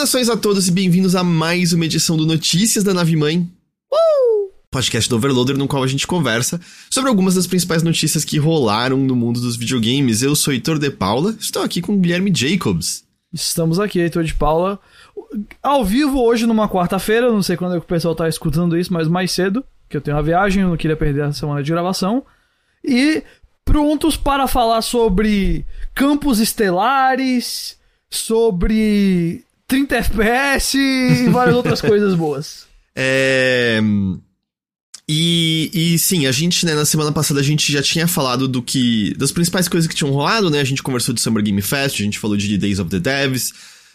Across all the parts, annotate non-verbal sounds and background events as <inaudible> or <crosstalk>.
Saudações a todos e bem-vindos a mais uma edição do Notícias da Nave Mãe. Uh! Podcast do Overloader, no qual a gente conversa sobre algumas das principais notícias que rolaram no mundo dos videogames. Eu sou Heitor de Paula, estou aqui com o Guilherme Jacobs. Estamos aqui, Heitor de Paula, ao vivo hoje numa quarta-feira, não sei quando é que o pessoal tá escutando isso, mas mais cedo, que eu tenho uma viagem, eu não queria perder a semana de gravação. E prontos para falar sobre campos estelares, sobre 30 FPS e várias outras coisas boas. <laughs> É. E, e sim, a gente, né, na semana passada a gente já tinha falado do que. das principais coisas que tinham rolado, né? A gente conversou de Summer Game Fest, a gente falou de Days of the Devs,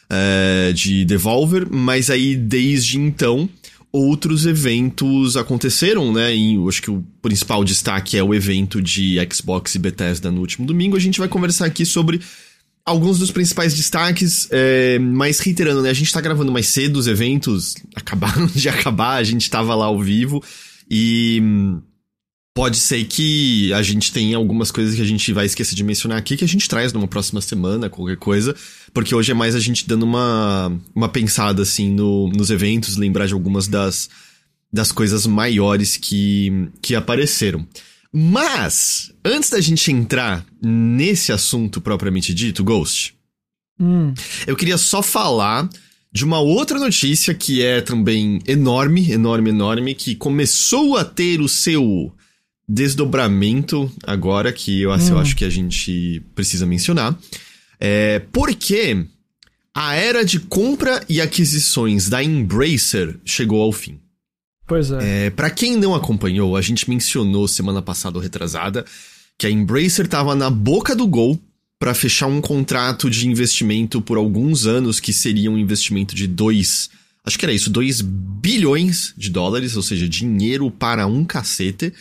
é, de Devolver, mas aí desde então outros eventos aconteceram, né? E acho que o principal destaque é o evento de Xbox e Bethesda no último domingo. A gente vai conversar aqui sobre alguns dos principais destaques, é, mas reiterando, né? A gente tá gravando mais cedo, os eventos acabaram <laughs> de acabar, a gente tava lá ao vivo e pode ser que a gente tenha algumas coisas que a gente vai esquecer de mencionar aqui que a gente traz numa próxima semana, qualquer coisa, porque hoje é mais a gente dando uma, uma pensada assim no, nos eventos, lembrar de algumas das, das coisas maiores que, que apareceram. Mas, antes da gente entrar nesse assunto propriamente dito, Ghost, Hum. eu queria só falar de uma outra notícia que é também enorme, enorme, enorme, que começou a ter o seu desdobramento agora, que eu, eu acho que a gente precisa mencionar. É porque a era de compra e aquisições da Embracer chegou ao fim. Pois é. É, para quem não acompanhou, a gente mencionou semana passada ou retrasada que a Embracer tava na boca do gol para fechar um contrato de investimento por alguns anos que seria um investimento de 2, acho que era isso, 2 bilhões de dólares, ou seja, dinheiro para um cacete.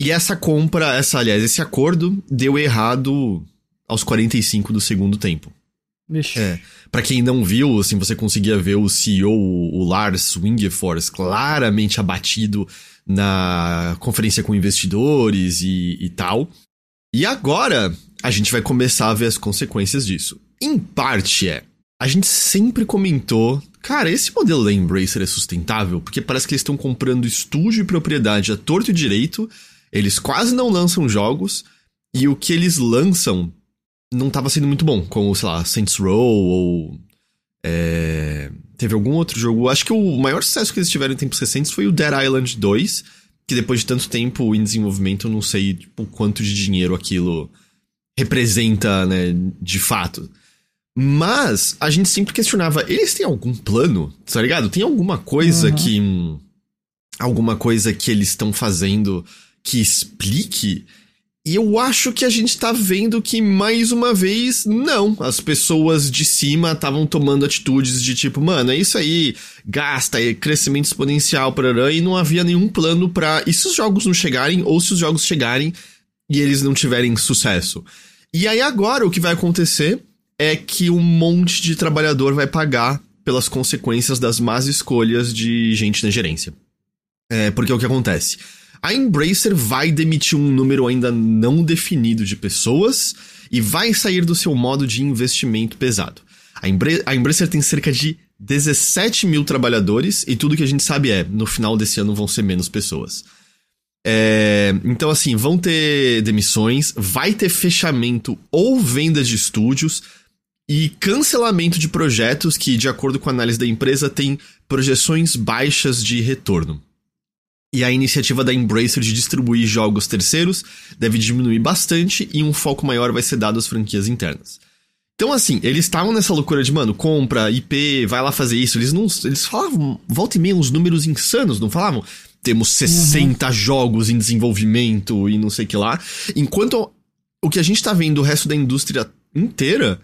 E essa compra, essa, aliás, esse acordo deu errado aos 45 do segundo tempo. É. Pra quem não viu, assim, você conseguia ver o CEO, o Lars Wingefors, claramente abatido na conferência com investidores e, e tal. E agora a gente vai começar a ver as consequências disso. Em parte é, a gente sempre comentou, cara, esse modelo da Embracer é sustentável, porque parece que eles estão comprando estúdio e propriedade a torto e direito, eles quase não lançam jogos, e o que eles lançam não estava sendo muito bom, como, sei lá, Saints Row ou. É, teve algum outro jogo. Acho que o maior sucesso que eles tiveram em tempos recentes foi o Dead Island 2, que depois de tanto tempo em desenvolvimento, eu não sei tipo, quanto de dinheiro aquilo representa, né, de fato. Mas a gente sempre questionava, eles têm algum plano, tá ligado? Tem alguma coisa Uhum. que. Alguma coisa que eles estão fazendo que explique? E eu acho que a gente tá vendo que, mais uma vez, não. As pessoas de cima estavam tomando atitudes de tipo, mano, é isso aí, gasta, é crescimento exponencial, parará, e não havia nenhum plano pra. E se os jogos não chegarem, ou se os jogos chegarem e eles não tiverem sucesso? E aí agora o que vai acontecer é que um monte de trabalhador vai pagar pelas consequências das más escolhas de gente na gerência. É, porque é o que acontece. A Embracer vai demitir um número ainda não definido de pessoas e vai sair do seu modo de investimento pesado. A, Embra a Embracer tem cerca de 17 mil trabalhadores e tudo que a gente sabe é, no final desse ano vão ser menos pessoas. É, então, assim, vão ter demissões, vai ter fechamento ou venda de estúdios e cancelamento de projetos que, de acordo com a análise da empresa, tem projeções baixas de retorno. E a iniciativa da Embracer de distribuir jogos terceiros deve diminuir bastante e um foco maior vai ser dado às franquias internas. Então, assim, eles estavam nessa loucura de, mano, compra, IP, vai lá fazer isso. Eles não. Eles falavam, volta e meia, uns números insanos, não falavam? Temos 60 jogos em desenvolvimento e não sei o que lá. Enquanto o que a gente tá vendo o resto da indústria inteira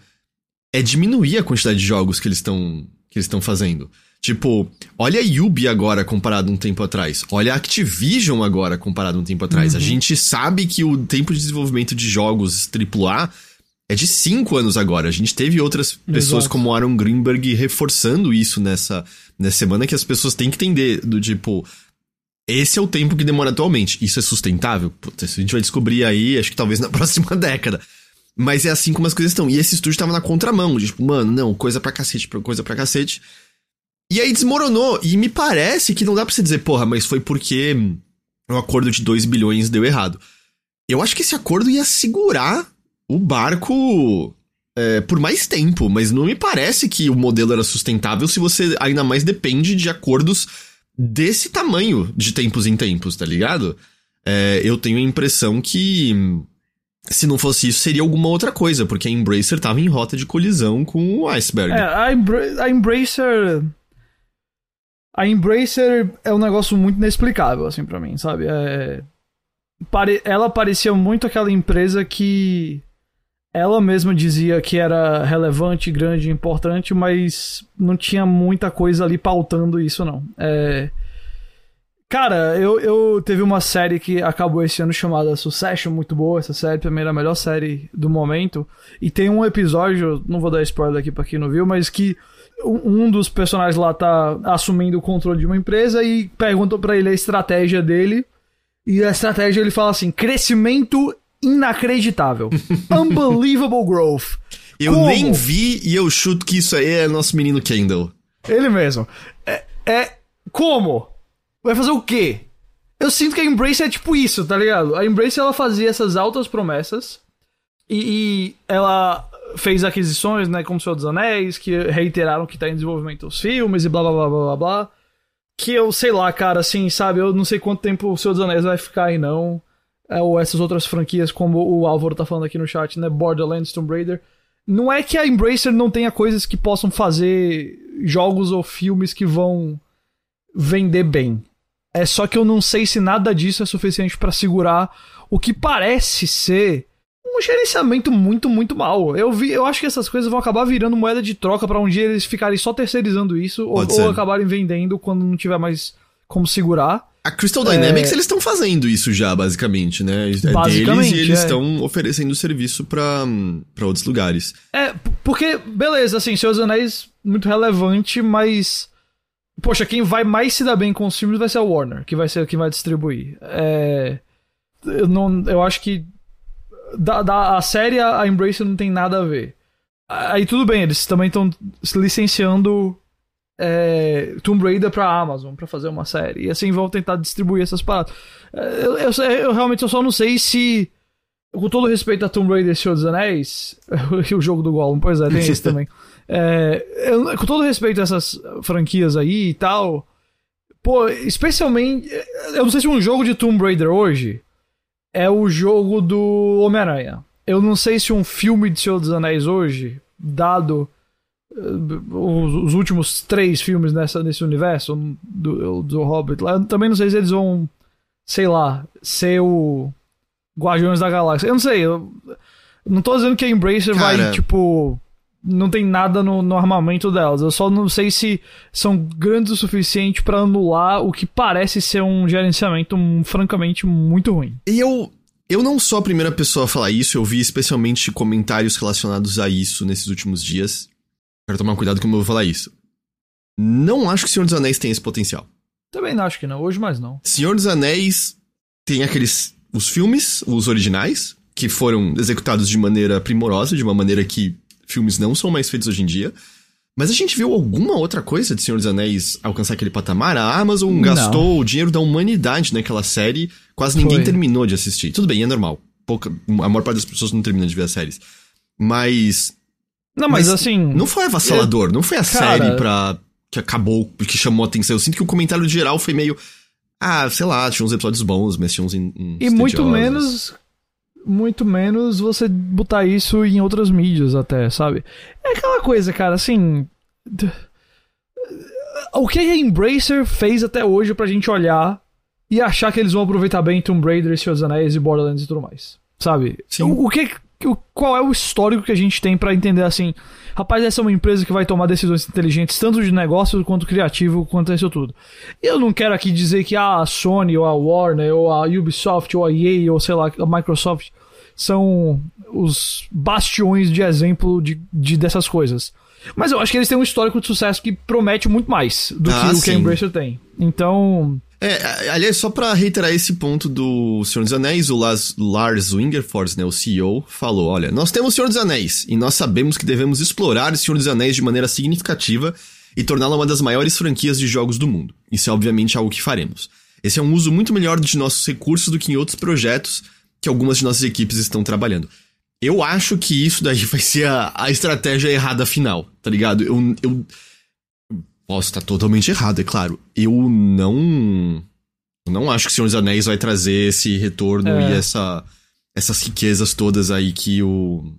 é diminuir a quantidade de jogos que eles estão que eles estão fazendo. Tipo, olha a Yubi agora comparado um tempo atrás. Olha a Activision agora comparado um tempo atrás. A gente sabe que o tempo de desenvolvimento de jogos AAA é de 5 anos agora. A gente teve outras pessoas Exato. como Aaron Greenberg reforçando isso nessa, nessa semana que as pessoas têm que entender do tipo, esse é o tempo que demora atualmente. Isso é sustentável? Puta, isso a gente vai descobrir aí, acho que talvez <laughs> na próxima década. Mas é assim como as coisas estão. E esse estúdio tava na contramão, tipo, mano, não, coisa pra cacete, coisa pra cacete. E aí desmoronou. E me parece que não dá pra você dizer, porra, mas foi porque o acordo de 2 bilhões deu errado. Eu acho que esse acordo ia segurar o barco é, por mais tempo, mas não me parece que o modelo era sustentável se você ainda mais depende de acordos desse tamanho de tempos em tempos, tá ligado? É, eu tenho a impressão que se não fosse isso, seria alguma outra coisa, porque a Embracer tava em rota de colisão com o iceberg. É, a, a Embracer. A Embracer é um negócio muito inexplicável, assim, para mim, sabe? É, pare, ela parecia muito aquela empresa que ela mesma dizia que era relevante, grande, importante, mas não tinha muita coisa ali pautando isso, não. É... Cara, eu, eu teve uma série que acabou esse ano chamada Succession, muito boa essa série, pra mim era a melhor série do momento. E tem um episódio, não vou dar spoiler aqui pra quem não viu, mas que um dos personagens lá tá assumindo o controle de uma empresa e perguntam para ele a estratégia dele. E a estratégia ele fala assim: crescimento inacreditável. <laughs> Unbelievable growth. Eu Como? nem vi e eu chuto que isso aí é nosso menino Kendall. Ele mesmo. É, é. Como? Vai fazer o quê? Eu sinto que a Embrace é tipo isso, tá ligado? A Embrace ela fazia essas altas promessas e, e ela fez aquisições, né, como Senhor dos Anéis, que reiteraram que tá em desenvolvimento os filmes e blá blá blá blá blá blá. Que eu sei lá, cara, assim, sabe? Eu não sei quanto tempo o Senhor dos Anéis vai ficar aí, não. É, ou essas outras franquias, como o Álvaro tá falando aqui no chat, né? Borderlands, Tomb Raider. Não é que a Embracer não tenha coisas que possam fazer jogos ou filmes que vão vender bem. É só que eu não sei se nada disso é suficiente para segurar o que parece ser um gerenciamento muito, muito mal. Eu vi, eu acho que essas coisas vão acabar virando moeda de troca para um dia eles ficarem só terceirizando isso ou, ou, acabarem vendendo quando não tiver mais como segurar. A Crystal Dynamics, é... eles estão fazendo isso já, basicamente, né? É basicamente, deles e eles estão é. oferecendo serviço para outros lugares. É, porque, beleza, assim, Seus Anéis, muito relevante, mas Poxa, quem vai mais se dar bem com os filmes vai ser a Warner, que vai ser quem vai distribuir. É, eu, não, eu acho que da, da a série a Embracer não tem nada a ver. Aí tudo bem, eles também estão licenciando é, Tomb Raider pra Amazon para fazer uma série. E assim vão tentar distribuir essas paradas. É, eu, eu, eu, realmente eu só não sei se. Com todo respeito a Tomb Raider e Senhor dos Anéis, <laughs> o jogo do Gollum, pois é, tem isso também. <laughs> É, eu, com todo respeito a essas franquias aí e tal, pô, especialmente. Eu não sei se um jogo de Tomb Raider hoje é o jogo do Homem-Aranha. Eu não sei se um filme de Senhor dos Anéis hoje, dado uh, os, os, últimos três filmes nessa, nesse universo do, do Hobbit lá, eu também não sei se eles vão, sei lá, ser o Guardiões da Galáxia. Eu não sei, eu não tô dizendo que a Embracer Cara, vai, tipo não tem nada no, no, armamento delas. Eu só não sei se são grandes o suficiente para anular o que parece ser um gerenciamento francamente muito ruim. E eu eu não sou a primeira pessoa a falar isso, eu vi especialmente comentários relacionados a isso nesses últimos dias. Quero tomar cuidado como eu vou falar isso. Não acho que Senhor dos Anéis tem esse potencial. Também não acho que não, hoje mais não. Senhor dos Anéis tem aqueles os filmes, os originais, que foram executados de maneira primorosa, de uma maneira que filmes não são mais feitos hoje em dia. Mas a gente viu alguma outra coisa de Senhor dos Anéis alcançar aquele patamar? A Amazon não. gastou o dinheiro da humanidade naquela série, quase ninguém Foi. terminou de assistir. Tudo bem, é normal. Pouca, a maior parte das pessoas não termina de ver as séries. Mas. Não, mas, mas assim. Não foi avassalador, não foi a cara, série pra. que acabou, que chamou a atenção. Eu sinto que o comentário geral foi meio. Ah, sei lá, tinha uns episódios bons, mas tinha uns. uns e muito menos muito menos você botar isso em outras mídias até, sabe? É aquela coisa, cara, assim. O que a Embracer fez até hoje pra gente olhar e achar que eles vão aproveitar bem Tomb Raider, Senhor dos Anéis e Borderlands e tudo mais? Sabe? Sim. O, o que qual é o histórico que a gente tem para entender assim, rapaz, essa é uma empresa que vai tomar decisões inteligentes tanto de negócio quanto criativo, quanto isso tudo. E eu não quero aqui dizer que a Sony ou a Warner ou a Ubisoft ou a EA ou sei lá, a Microsoft são os bastiões de exemplo de, de dessas coisas. Mas eu acho que eles têm um histórico de sucesso que promete muito mais do ah, que o que a Embracer tem. Então, É, aliás, só pra reiterar esse ponto do Senhor dos Anéis, o Lars, Lars Wingerfors, né, o CEO, falou, olha, nós temos o Senhor dos Anéis, e nós sabemos que devemos explorar o Senhor dos Anéis de maneira significativa e torná-la uma das maiores franquias de jogos do mundo. Isso é obviamente algo que faremos. Esse é um uso muito melhor de nossos recursos do que em outros projetos que algumas de nossas equipes estão trabalhando. Eu acho que isso daí <laughs> vai ser a, a estratégia errada final, tá ligado? Eu, eu posso estar totalmente errado, é claro. Eu não. Não acho que o Senhor dos Anéis vai trazer esse retorno é. e essa, essas riquezas todas aí que o,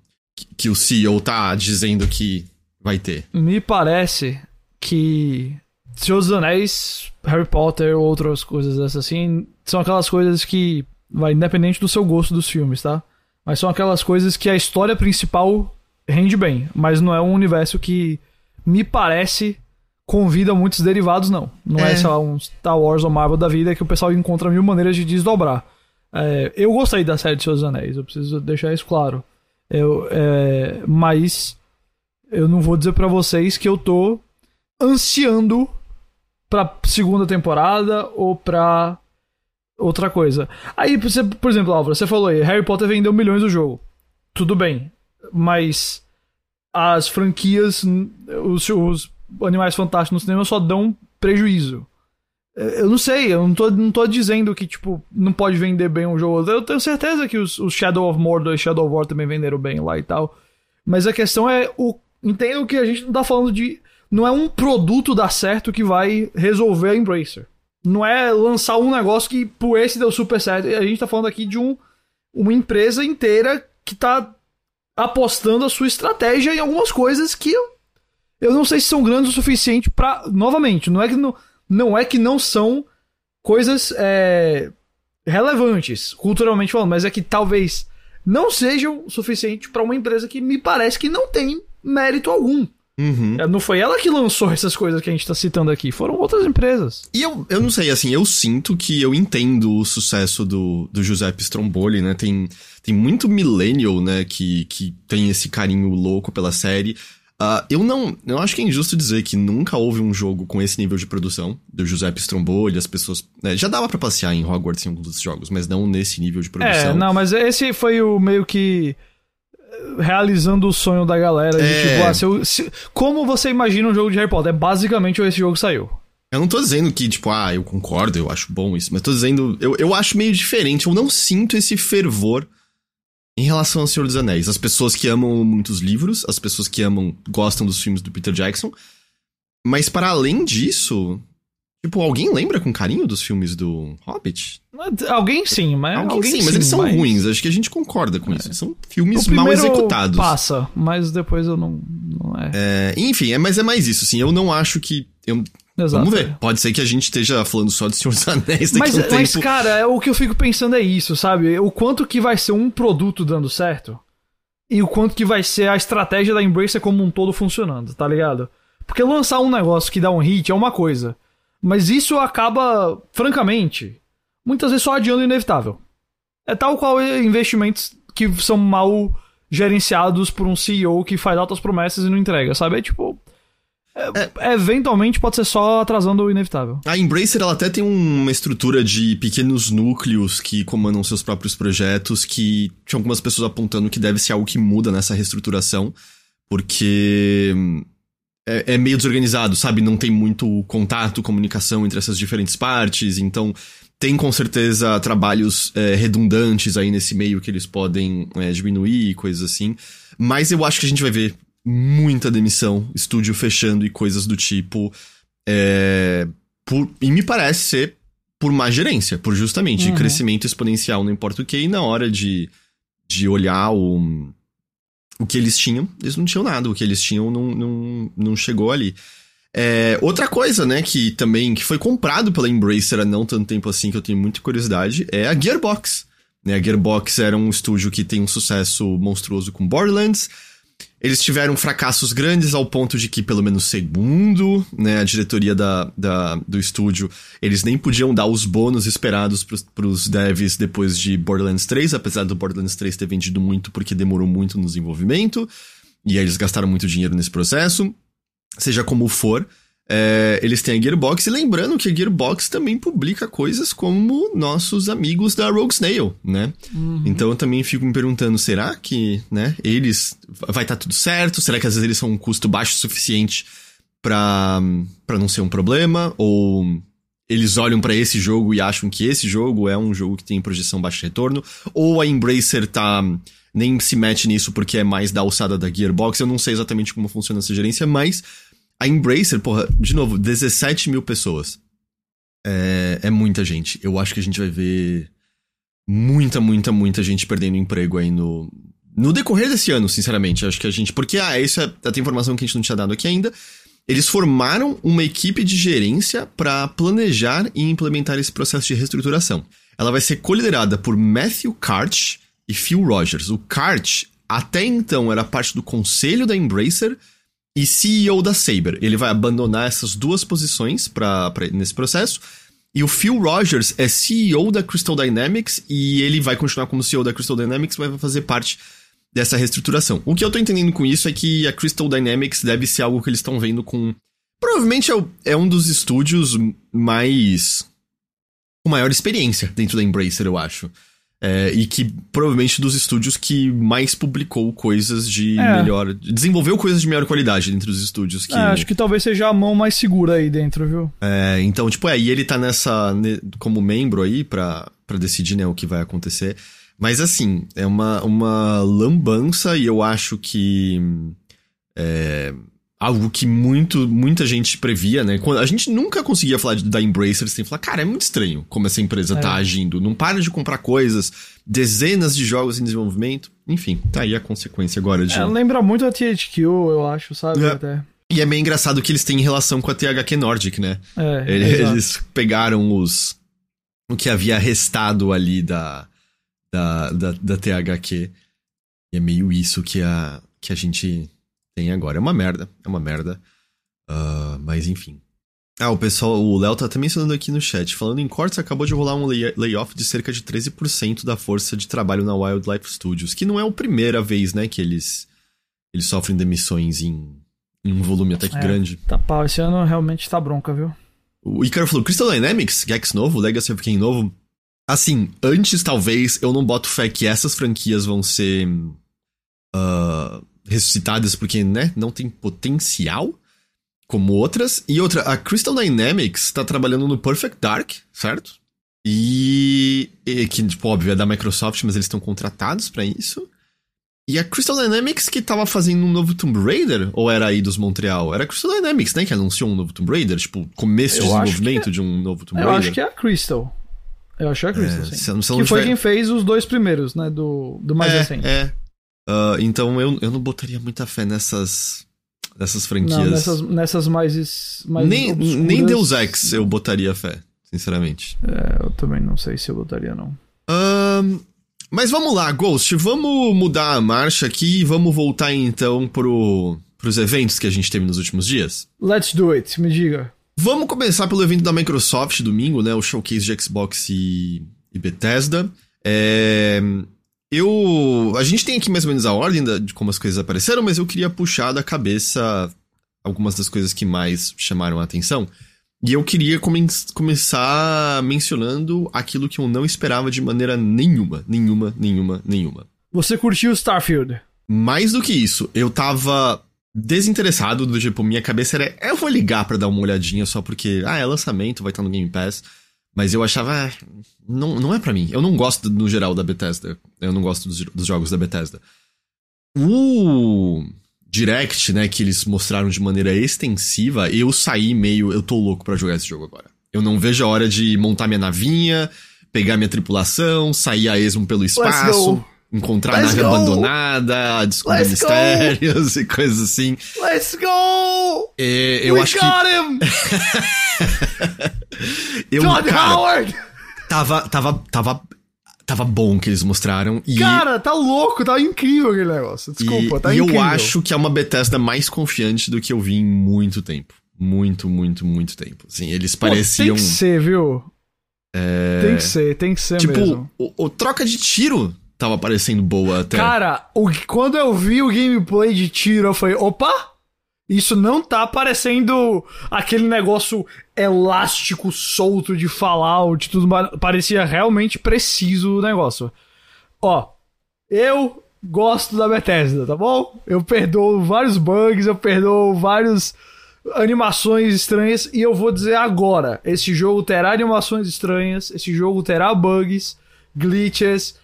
que o CEO tá dizendo que vai ter. Me parece que Senhor dos Anéis, Harry Potter ou outras coisas dessas assim, são aquelas coisas que vai independente do seu gosto dos filmes, tá? Mas são aquelas coisas que a história principal rende bem, mas não é um universo que me parece convida muitos derivados, não. Não é, é sei lá, um Star Wars ou Marvel da vida que o pessoal encontra mil maneiras de desdobrar. É, eu gostei da série de Seus Anéis, eu preciso deixar isso claro. Eu, é, mas eu não vou dizer para vocês que eu tô ansiando pra segunda temporada ou pra outra coisa. Aí, você, por exemplo, Álvaro, você falou aí, Harry Potter vendeu milhões do jogo. Tudo bem. Mas as franquias, os, os Animais Fantásticos no cinema só dão prejuízo. Eu não sei, eu não tô, não tô dizendo que, tipo, não pode vender bem um jogo. Eu tenho certeza que os, os Shadow of Mordor e Shadow of War também venderam bem lá e tal. Mas a questão é o. Entendo que a gente não tá falando de. Não é um produto dar certo que vai resolver a Embracer. Não é lançar um negócio que por esse deu super certo. A gente tá falando aqui de um, uma empresa inteira que tá apostando a sua estratégia em algumas coisas que eu, eu não sei se são grandes o suficiente para Novamente, não é que não, não, é que não são coisas é, relevantes, culturalmente falando, mas é que talvez não sejam o suficiente para uma empresa que me parece que não tem mérito algum. Uhum. É, não foi ela que lançou essas coisas que a gente tá citando aqui, foram outras empresas. E eu, eu não sei, assim, eu sinto que eu entendo o sucesso do, do Giuseppe Stromboli, né? Tem, tem muito millennial, né, que, que tem esse carinho louco pela série. Uh, eu não. Eu acho que é injusto dizer que nunca houve um jogo com esse nível de produção do Giuseppe Stromboli, as pessoas. Né, já dava para passear em Hogwarts em alguns dos jogos, mas não nesse nível de produção. É, não, mas esse foi o meio que realizando o sonho da galera. De, é... tipo, ah, se eu, se, como você imagina um jogo de Harry Potter? É basicamente esse jogo saiu. Eu não tô dizendo que, tipo, ah, eu concordo, eu acho bom isso, mas tô dizendo, eu, eu acho meio diferente, eu não sinto esse fervor em relação ao Senhor dos Anéis. As pessoas que amam muitos livros, as pessoas que amam, gostam dos filmes do Peter Jackson, mas para além disso, Tipo, alguém lembra com carinho dos filmes do Hobbit? Alguém sim, mas. Alguém, alguém sim, mas eles são mas... ruins. Acho que a gente concorda com é. isso. São filmes mal executados. Passa, mas depois eu não. não é. é. Enfim, é, mas é mais isso, assim. Eu não acho que. Eu, Exato. Vamos ver. Pode ser que a gente esteja falando só de Senhor dos Anéis daqui mas, um tempo. Mas, cara, é, o que eu fico pensando é isso, sabe? O quanto que vai ser um produto dando certo e o quanto que vai ser a estratégia da Embracer como um todo funcionando, tá ligado? Porque lançar um negócio que dá um hit é uma coisa. Mas isso acaba, francamente, muitas vezes só adiando o inevitável. É tal qual investimentos que são mal gerenciados por um CEO que faz altas promessas e não entrega, sabe? É tipo. É, é. Eventualmente pode ser só atrasando o inevitável. A Embracer ela até tem uma estrutura de pequenos núcleos que comandam seus próprios projetos, que tinha algumas pessoas apontando que deve ser algo que muda nessa reestruturação, porque é, é, meio desorganizado, sabe? Não tem muito contato, comunicação entre essas diferentes partes, então tem com certeza trabalhos é, redundantes aí nesse meio que eles podem é, diminuir, coisas assim. Mas eu acho que a gente vai ver muita demissão, estúdio fechando e coisas do tipo. É, por, e me parece ser por má gerência, por justamente uhum. crescimento exponencial, não importa o que, e na hora de, de olhar o o que eles tinham, eles não tinham nada. O que eles tinham não, não, não chegou ali. É, outra coisa, né, que também que foi comprado pela Embracer há não tanto tempo assim, que eu tenho muita curiosidade, é a Gearbox. Né, a Gearbox era um estúdio que tem um sucesso monstruoso com Borderlands, eles tiveram fracassos grandes ao ponto de que, pelo menos segundo né, a diretoria da, da, do estúdio, eles nem podiam dar os bônus esperados para os devs depois de Borderlands 3, apesar do Borderlands 3 ter vendido muito porque demorou muito no desenvolvimento, e aí eles gastaram muito dinheiro nesse processo. Seja como for, É, eles têm a Gearbox, e lembrando que a Gearbox também publica coisas como nossos amigos da Rogue Snail, né? Uhum. Então eu também fico me perguntando, será que, né, eles... Vai estar tá tudo certo? Será que às vezes eles são um custo baixo o suficiente pra, pra não ser um problema? Ou eles olham para esse jogo e acham que esse jogo é um jogo que tem projeção baixa retorno? Ou a Embracer tá nem se mete nisso porque é mais da alçada da Gearbox? Eu não sei exatamente como funciona essa gerência, mas a Embracer, porra, de novo, 17 mil pessoas. É, é muita gente. Eu acho que a gente vai ver muita, muita, muita gente perdendo emprego aí no, no decorrer desse ano, sinceramente. Acho que a gente. Porque, ah, isso é a informação que a gente não tinha dado aqui ainda. Eles formaram uma equipe de gerência para planejar e implementar esse processo de reestruturação. Ela vai ser coliderada por Matthew Karch e Phil Rogers. O Karch, até então, era parte do conselho da Embracer e CEO da Saber. Ele vai abandonar essas duas posições pra, pra, nesse processo. E o Phil Rogers é CEO da Crystal Dynamics e ele vai continuar como CEO da Crystal Dynamics, mas vai fazer parte dessa reestruturação. O que eu tô entendendo com isso é que a Crystal Dynamics deve ser algo que eles estão vendo com. Provavelmente é, o, é um dos estúdios mais. com maior experiência dentro da Embracer, eu acho. É, e que provavelmente dos estúdios que mais publicou coisas de é. melhor. Desenvolveu coisas de melhor qualidade dentro dos estúdios. Que... É, acho que talvez seja a mão mais segura aí dentro, viu? É, então, tipo, é, e ele tá nessa. como membro aí pra, pra decidir, né, o que vai acontecer. Mas assim, é uma, uma lambança e eu acho que. É, algo que muito, muita gente previa, né? Quando, a gente nunca conseguia falar de, da Embracer sem falar, cara, é muito estranho como essa empresa tá é. tá agindo. Não para de comprar coisas, dezenas de jogos em desenvolvimento. Enfim, tá aí a consequência agora de. É, lembra muito a THQ, eu acho, sabe? É. Até. E é meio engraçado que eles têm relação com a THQ Nordic, né? É, eles, eles pegaram os. o que havia restado ali da. da, da, da THQ. E é meio isso que a, que a gente tem agora. É uma merda, é uma merda. Uh, mas enfim. Ah, o pessoal, o Léo tá até mencionando aqui no chat. Falando em cortes, acabou de rolar um lay layoff de cerca de 13% da força de trabalho na Wildlife Studios, que não é a primeira vez, né, que eles, eles sofrem demissões em, em um volume até que é, grande. Tá pau, esse ano realmente tá bronca, viu? O Icaro falou, Crystal Dynamics, Gex novo, Legacy of Kain novo. Assim, antes talvez eu não boto fé que essas franquias vão ser uh, ressuscitadas porque, né, não tem potencial como outras. E outra, a Crystal Dynamics tá trabalhando no Perfect Dark, certo? E, e que, tipo, óbvio, é da Microsoft, mas eles estão contratados para isso. E a Crystal Dynamics que tava fazendo um novo Tomb Raider? Ou era aí dos Montreal? Era a Crystal Dynamics, né? Que anunciou um novo Tomb Raider? Tipo, começo de desenvolvimento é... de um novo Tomb Raider? Eu acho que é a Crystal. Eu acho que é a Crystal, é, sim. Se, se que foi tiver... quem fez os dois primeiros, né? Do, do mais é, recente. É, Uh, então eu, eu não botaria muita fé nessas, nessas franquias. Não, nessas, nessas mais, mais nem, nem Deus Ex eu botaria fé, sinceramente. É, eu também não sei se eu botaria, não. Mas vamos lá, Ghost, vamos mudar a marcha aqui e vamos voltar então pro, pros eventos que a gente teve nos últimos dias? Let's do it, me diga. Vamos começar pelo evento da Microsoft domingo, né? O showcase de Xbox e, e Bethesda. É, eu. A gente tem aqui mais ou menos a ordem da, de como as coisas apareceram, mas eu queria puxar da cabeça algumas das coisas que mais chamaram a atenção. E eu queria come começar mencionando aquilo que eu não esperava de maneira nenhuma. Nenhuma, nenhuma, nenhuma. Você curtiu Starfield? Mais do que isso, eu tava desinteressado, do tipo, minha cabeça era, eu vou ligar para dar uma olhadinha só porque, ah, é lançamento, vai estar no Game Pass. Mas eu achava, ah, não, não é para mim. Eu não gosto, no geral, da Bethesda. Eu não gosto dos, dos jogos da Bethesda. O Direct, né, que eles mostraram de maneira extensiva, eu saí meio. Eu tô louco para jogar esse jogo agora. Eu não vejo a hora de montar minha navinha, pegar minha tripulação, sair a esmo pelo espaço, encontrar a nave go. abandonada, descobrir Let's mistérios go. <laughs> e coisas assim. Let's go! É, eu We acho got que... him! <laughs> eu, John cara, Howard! Tava, tava, tava, tava bom que eles mostraram. E... Cara, tá louco, tá incrível aquele negócio. Desculpa, e, tá e incrível. E eu acho que é uma Bethesda mais confiante do que eu vi em muito tempo. Muito, muito, muito tempo. Assim, eles Pô, pareciam. Tem que ser, viu? É... Tem que ser, tem que ser tipo, mesmo. Tipo, o, o troca de tiro tava parecendo boa até. Cara, o, quando eu vi o gameplay de tiro, eu falei, opa! Isso não tá parecendo aquele negócio elástico, solto de Fallout, tudo mais. Parecia realmente preciso o negócio. Ó, eu gosto da Bethesda, tá bom? Eu perdoo vários bugs, eu perdoo várias animações estranhas e eu vou dizer agora, esse jogo terá animações estranhas, esse jogo terá bugs, glitches,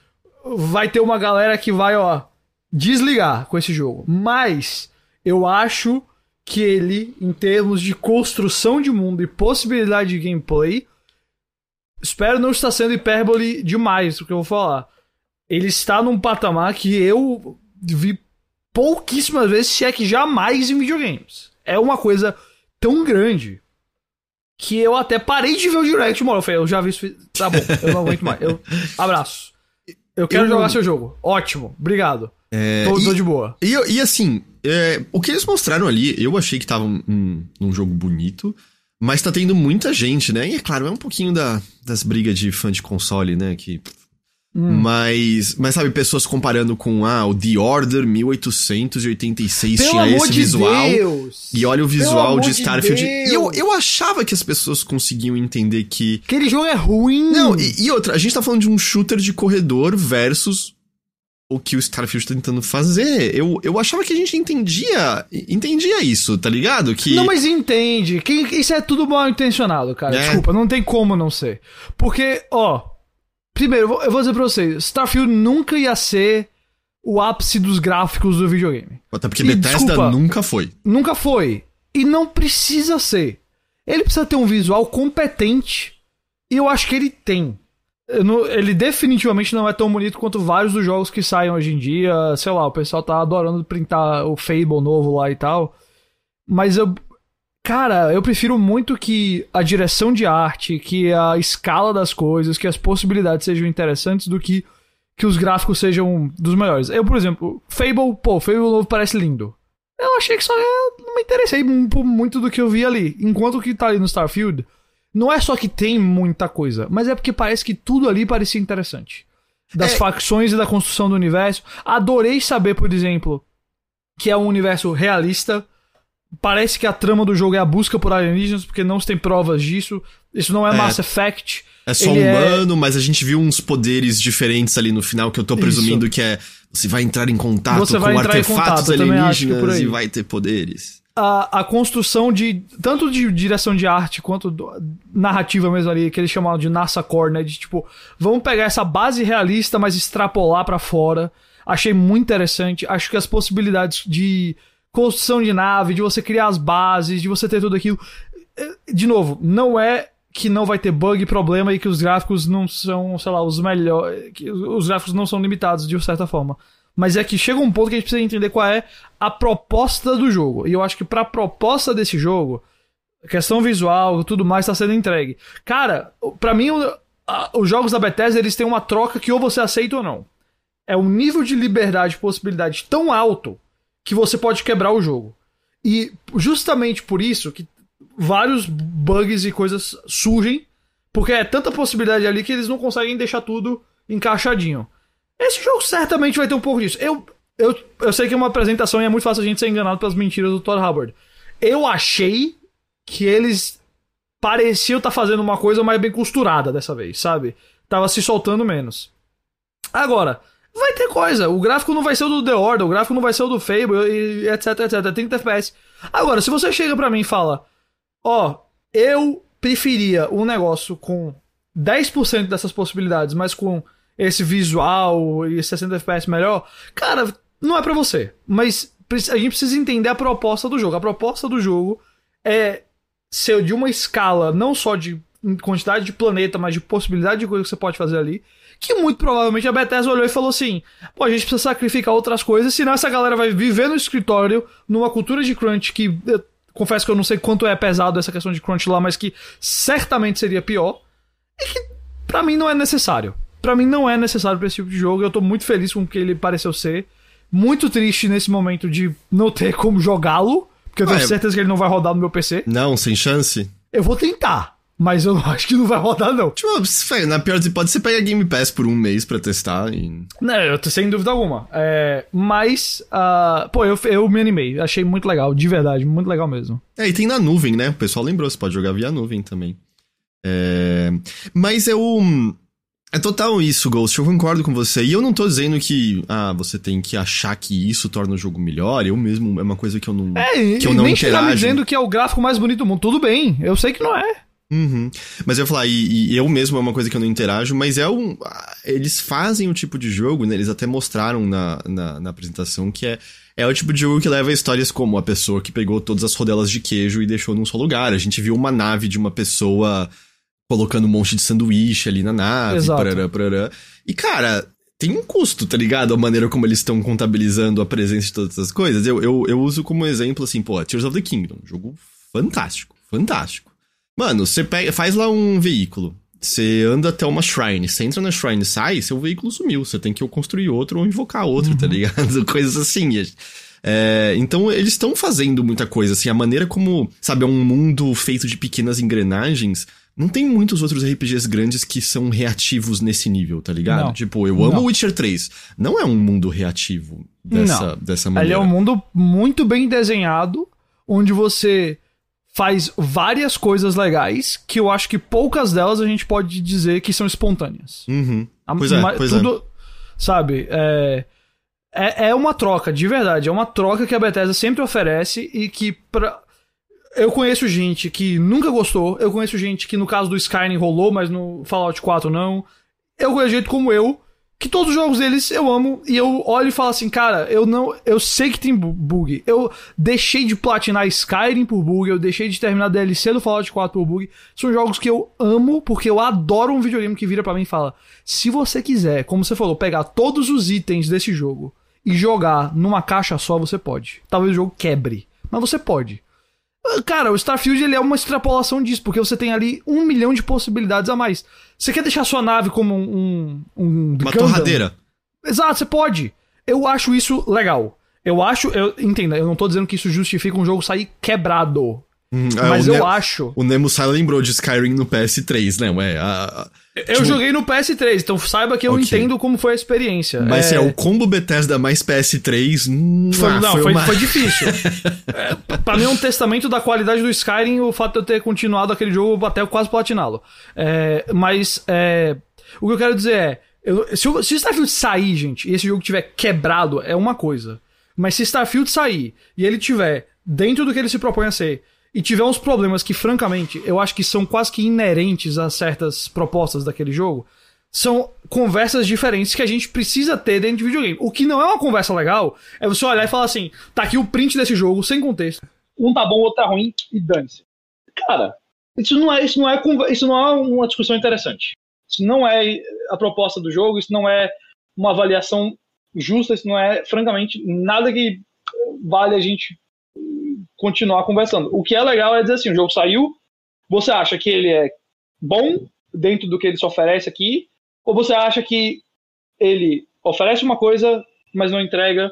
vai ter uma galera que vai, ó, desligar com esse jogo. Mas eu acho que ele, em termos de construção de mundo e possibilidade de gameplay, espero não estar sendo hipérbole demais o que eu vou falar. Ele está num patamar que eu vi pouquíssimas vezes, se é que jamais em videogames. É uma coisa tão grande que eu até parei de ver o Direct, mano. Eu falei, eu já vi isso. Tá bom, eu não aguento mais. Eu... <laughs> Abraço. Eu quero eu... jogar seu jogo. Ótimo, obrigado. É, tô, e, tô de boa. E, e assim, é, o que eles mostraram ali, eu achei que tava um, um, jogo bonito, mas tá tendo muita gente, né? E é claro, é um pouquinho da, das brigas de fã de console, né? Que. Hum. Mas, mas sabe, pessoas comparando com ah, o The Order 1886 Pelo tinha esse de visual. Deus. E olha o visual de Starfield. De eu, eu achava que as pessoas conseguiam entender que. Aquele jogo é ruim. Não, e, e outra, a gente tá falando de um shooter de corredor versus o que o Starfield tá tentando fazer. Eu, eu achava que a gente entendia entendia isso, tá ligado? Que... Não, mas entende. Que, isso é tudo mal intencionado, cara. É. Desculpa, não tem como não ser. Porque, ó. Primeiro, eu vou dizer pra vocês: Starfield nunca ia ser o ápice dos gráficos do videogame. Até porque e, Bethesda desculpa, nunca foi. Nunca foi. E não precisa ser. Ele precisa ter um visual competente. E eu acho que ele tem ele definitivamente não é tão bonito quanto vários dos jogos que saem hoje em dia. Sei lá, o pessoal tá adorando printar o Fable novo lá e tal. Mas eu. Cara, eu prefiro muito que a direção de arte, que a escala das coisas, que as possibilidades sejam interessantes do que que os gráficos sejam dos melhores. Eu, por exemplo, Fable, pô, Fable novo parece lindo. Eu achei que só não me interessei muito do que eu vi ali. Enquanto que tá ali no Starfield, não é só que tem muita coisa, mas é porque parece que tudo ali parecia interessante. Das é... facções e da construção do universo. Adorei saber, por exemplo, que é um universo realista. Parece que a trama do jogo é a busca por alienígenas, porque não se tem provas disso. Isso não é, é. Mass Effect. É só Ele é humano, é... mas a gente viu uns poderes diferentes ali no final que eu tô presumindo Isso. que é. Você vai entrar em contato você com artefatos contato, alienígenas e vai ter poderes a, a construção de. tanto de direção de arte quanto do, narrativa mesmo ali, que eles chamavam de NASA Core, né? De tipo, vamos pegar essa base realista, mas extrapolar para fora. Achei muito interessante. Acho que as possibilidades de construção de nave, de você criar as bases, de você ter tudo aquilo. Eh, de novo, não é que não vai ter bug problema e que os gráficos não são, sei lá, os melhores. que os gráficos não são limitados de certa forma. Mas é que chega um ponto que a gente precisa entender qual é a proposta do jogo. E eu acho que pra proposta desse jogo, questão visual tudo mais está sendo entregue. Cara, para mim, os jogos da Bethesda eles têm uma troca que ou você aceita ou não. É um nível de liberdade e possibilidade tão alto que você pode quebrar o jogo. E justamente por isso que vários bugs e coisas surgem, porque é tanta possibilidade ali que eles não conseguem deixar tudo encaixadinho. Esse jogo certamente vai ter um pouco disso. Eu, eu, eu sei que é uma apresentação e é muito fácil a gente ser enganado pelas mentiras do Todd Hubbard. Eu achei que eles pareciam estar tá fazendo uma coisa mais bem costurada dessa vez, sabe? Tava se soltando menos. Agora, vai ter coisa. O gráfico não vai ser o do The Order, o gráfico não vai ser o do Fable, e etc, etc. 30 FPS. Agora, se você chega pra mim e fala: Ó, oh, eu preferia um negócio com 10% dessas possibilidades, mas com esse visual e 60 FPS melhor, cara, não é para você. Mas a gente precisa entender a proposta do jogo. A proposta do jogo é ser de uma escala não só de quantidade de planeta, mas de possibilidade de coisa que você pode fazer ali. Que muito provavelmente a Bethesda olhou e falou assim: pô, a gente precisa sacrificar outras coisas, senão essa galera vai viver no escritório, numa cultura de crunch que. Confesso que eu não sei quanto é pesado essa questão de crunch lá, mas que certamente seria pior. E que pra mim não é necessário para mim não é necessário para esse tipo de jogo. Eu tô muito feliz com o que ele pareceu ser. Muito triste nesse momento de não ter como jogá-lo, porque eu tenho ah, é... certeza que ele não vai rodar no meu PC. Não, sem chance. Eu vou tentar. Mas eu <laughs> acho que não vai rodar, não. Tipo, na pior das hipóteses, você pega Game Pass por um mês pra testar e... Não, eu tô sem dúvida alguma. É, mas, uh, pô, eu, eu me animei. Achei muito legal, de verdade, muito legal mesmo. É, e tem na nuvem, né? O pessoal lembrou, você pode jogar via nuvem também. É... Mas eu... É total isso, Ghost. Eu concordo com você. E eu não tô dizendo que ah, você tem que achar que isso torna o jogo melhor. Eu mesmo é uma coisa que eu não é, que eu não nem interajo. me dizendo que é o gráfico mais bonito do mundo. Tudo bem. Eu sei que não é. Uhum. Mas eu ia falar, e, e, eu mesmo é uma coisa que eu não interajo, mas é um. Eles fazem o tipo de jogo, né? Eles até mostraram na, na, na, apresentação que é, é o tipo de jogo que leva histórias como a pessoa que pegou todas as rodelas de queijo e deixou num só lugar. A gente viu uma nave de uma pessoa colocando um monte de sanduíche ali na nave, Exato. parará, parará. E, cara, tem um custo, tá ligado? A maneira como eles estão contabilizando a presença de todas essas coisas. Eu, eu, eu uso como exemplo, assim, pô, Tears of the Kingdom. Jogo fantástico, fantástico. Mano, você pega, faz lá um veículo. Você anda até uma shrine, você entra na shrine e sai, seu veículo sumiu. Você tem que ou construir outro ou invocar outro, tá uhum. tá ligado? <laughs> Coisas assim. É, então eles estão fazendo muita coisa, assim, a maneira como, sabe, é um mundo feito de pequenas engrenagens. Não tem muitos outros RPGs grandes que são reativos nesse nível, tá ligado? Não. Tipo, eu amo Witcher 3. Não é um mundo reativo dessa, Não. dessa maneira. Ele é um mundo muito bem desenhado, onde você faz várias coisas legais que eu acho que poucas delas a gente pode dizer que são espontâneas. Uhum. Pois é, pois tudo, é. Sabe, é, é, é uma troca, de verdade. É uma troca que a Bethesda sempre oferece e que pra... Eu conheço gente que nunca gostou, eu conheço gente que no caso do Skyrim rolou, mas no Fallout 4 não. Eu conheço gente como eu, que todos os jogos deles eu amo e eu olho e falo assim, cara, eu não, eu sei que tem bug. Eu deixei de platinar Skyrim por bug, eu deixei de terminar DLC do Fallout 4 por bug. São jogos que eu amo porque eu adoro um videogame que vira para mim e fala: "Se você quiser, como você falou, pegar todos os itens desse jogo e jogar numa caixa só, você pode. Talvez o jogo quebre, mas você pode. Cara, o Starfield ele é uma extrapolação disso, porque você tem ali um milhão de possibilidades a mais. Você quer deixar sua nave como um. um uma Gundam? torradeira. Exato, você pode. Eu acho isso legal. Eu acho. Eu, entenda, eu não tô dizendo que isso justifica um jogo sair quebrado. Hum, é, mas eu ne acho. O Nemo Sai lembrou de Skyrim no PS3, né? Ué, a, a, eu tipo... joguei no PS3, então saiba que eu okay. entendo como foi a experiência. Mas é, é o combo Bethesda mais PS3. Hum, foi, ah, não, foi, foi, uma... foi difícil. <laughs> é, pra mim é um testamento da qualidade do Skyrim o fato de eu ter continuado aquele jogo até quase platiná-lo. É, mas é, o que eu quero dizer é. Eu, se, o, se o Starfield sair, gente, e esse jogo tiver quebrado, é uma coisa. Mas se Starfield sair e ele tiver dentro do que ele se propõe a ser e tiver uns problemas que, francamente, eu acho que são quase que inerentes a certas propostas daquele jogo, são conversas diferentes que a gente precisa ter dentro de videogame. O que não é uma conversa legal é você olhar e falar assim: tá aqui o print desse jogo, sem contexto. Um tá bom, outro tá ruim, e dane-se. Cara, isso não, é, isso, não é, isso não é uma discussão interessante. Isso não é a proposta do jogo, isso não é uma avaliação justa, isso não é, francamente, nada que vale a gente continuar conversando. O que é legal é dizer assim, o jogo saiu, você acha que ele é bom dentro do que ele se oferece aqui, ou você acha que ele oferece uma coisa, mas não entrega,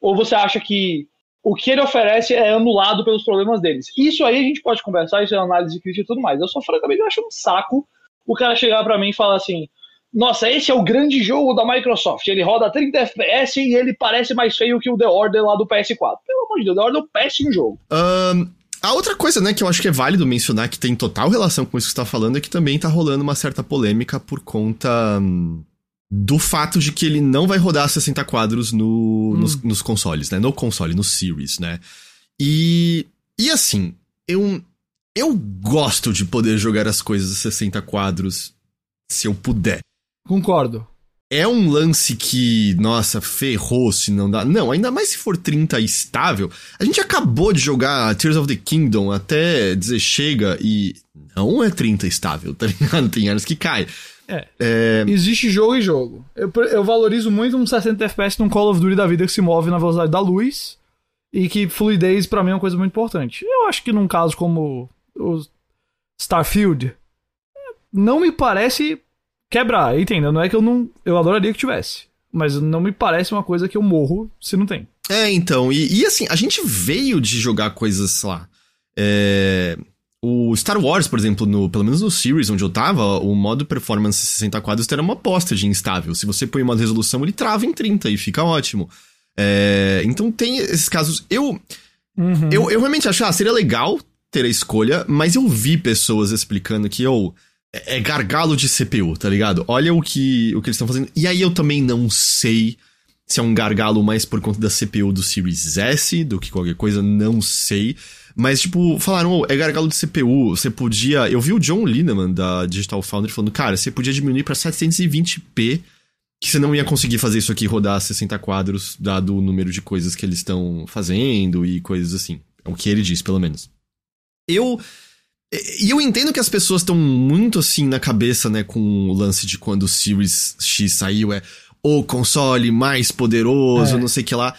ou você acha que o que ele oferece é anulado pelos problemas deles. Isso aí a gente pode conversar, isso é análise crítica e tudo mais. Eu só francamente acho um saco o cara chegar para mim e falar assim: nossa, esse é o grande jogo da Microsoft. Ele roda 30 FPS e ele parece mais feio que o The Order lá do PS4. Pelo amor de Deus, The Order é um péssimo jogo. Um, a outra coisa, né, que eu acho que é válido mencionar, que tem total relação com isso que você tá falando, é que também tá rolando uma certa polêmica por conta hum, do fato de que ele não vai rodar 60 quadros no, hum. nos, nos consoles, né? No console, no Series, né? E. E assim, eu. Eu gosto de poder jogar as coisas a 60 quadros se eu puder. Concordo. É um lance que, nossa, ferrou se não dá. Não, ainda mais se for 30 estável. A gente acabou de jogar Tears of the Kingdom até dizer chega e não é 30 estável, tá ligado? Tem anos que cai. É. é. Existe jogo e jogo. Eu, eu valorizo muito um 60 FPS num Call of Duty da vida que se move na velocidade da luz e que fluidez para mim é uma coisa muito importante. Eu acho que num caso como o Starfield, não me parece quebrar, entenda? Não é que eu não. Eu adoraria que tivesse. Mas não me parece uma coisa que eu morro se não tem. É, então. E, e assim, a gente veio de jogar coisas, sei lá. É, o Star Wars, por exemplo, no, pelo menos no Series onde eu tava, o modo performance 60 quadros era uma aposta de instável. Se você põe uma resolução, ele trava em 30 e fica ótimo. É, então tem esses casos. Eu, uhum. eu, eu realmente acho, ah, seria legal ter a escolha, mas eu vi pessoas explicando que, ou. Oh, é gargalo de CPU, tá ligado? Olha o que, o que eles estão fazendo. E aí eu também não sei se é um gargalo mais por conta da CPU do Series S do que qualquer coisa, não sei. Mas, tipo, falaram, oh, é gargalo de CPU, você podia. Eu vi o John Lineman da Digital Foundry falando, cara, você podia diminuir pra 720p, que você não ia conseguir fazer isso aqui rodar 60 quadros, dado o número de coisas que eles estão fazendo e coisas assim. É o que ele disse, pelo menos. Eu. E eu entendo que as pessoas estão muito assim na cabeça, né, com o lance de quando o Series X saiu, é o console mais poderoso, é. não sei o que lá.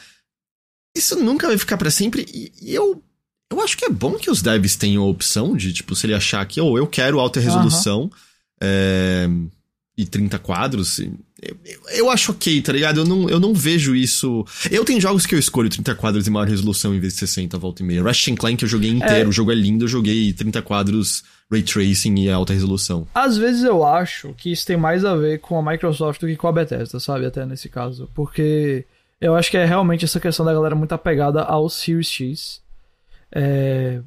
Isso nunca vai ficar para sempre. E eu eu acho que é bom que os devs tenham a opção de, tipo, se ele achar que, ou oh, eu quero alta resolução uhum. é, e 30 quadros. Eu, eu, acho ok, tá ligado? Eu não, eu não vejo isso. Eu tenho jogos que eu escolho 30 quadros e maior resolução em vez de 60 volta e meia. Rush Clank eu joguei inteiro, é... o jogo é lindo, eu joguei 30 quadros, ray tracing e alta resolução. Às vezes eu acho que isso tem mais a ver com a Microsoft do que com a Bethesda, sabe? Até nesse caso. Porque eu acho que é realmente essa questão da galera muito apegada ao Series X é,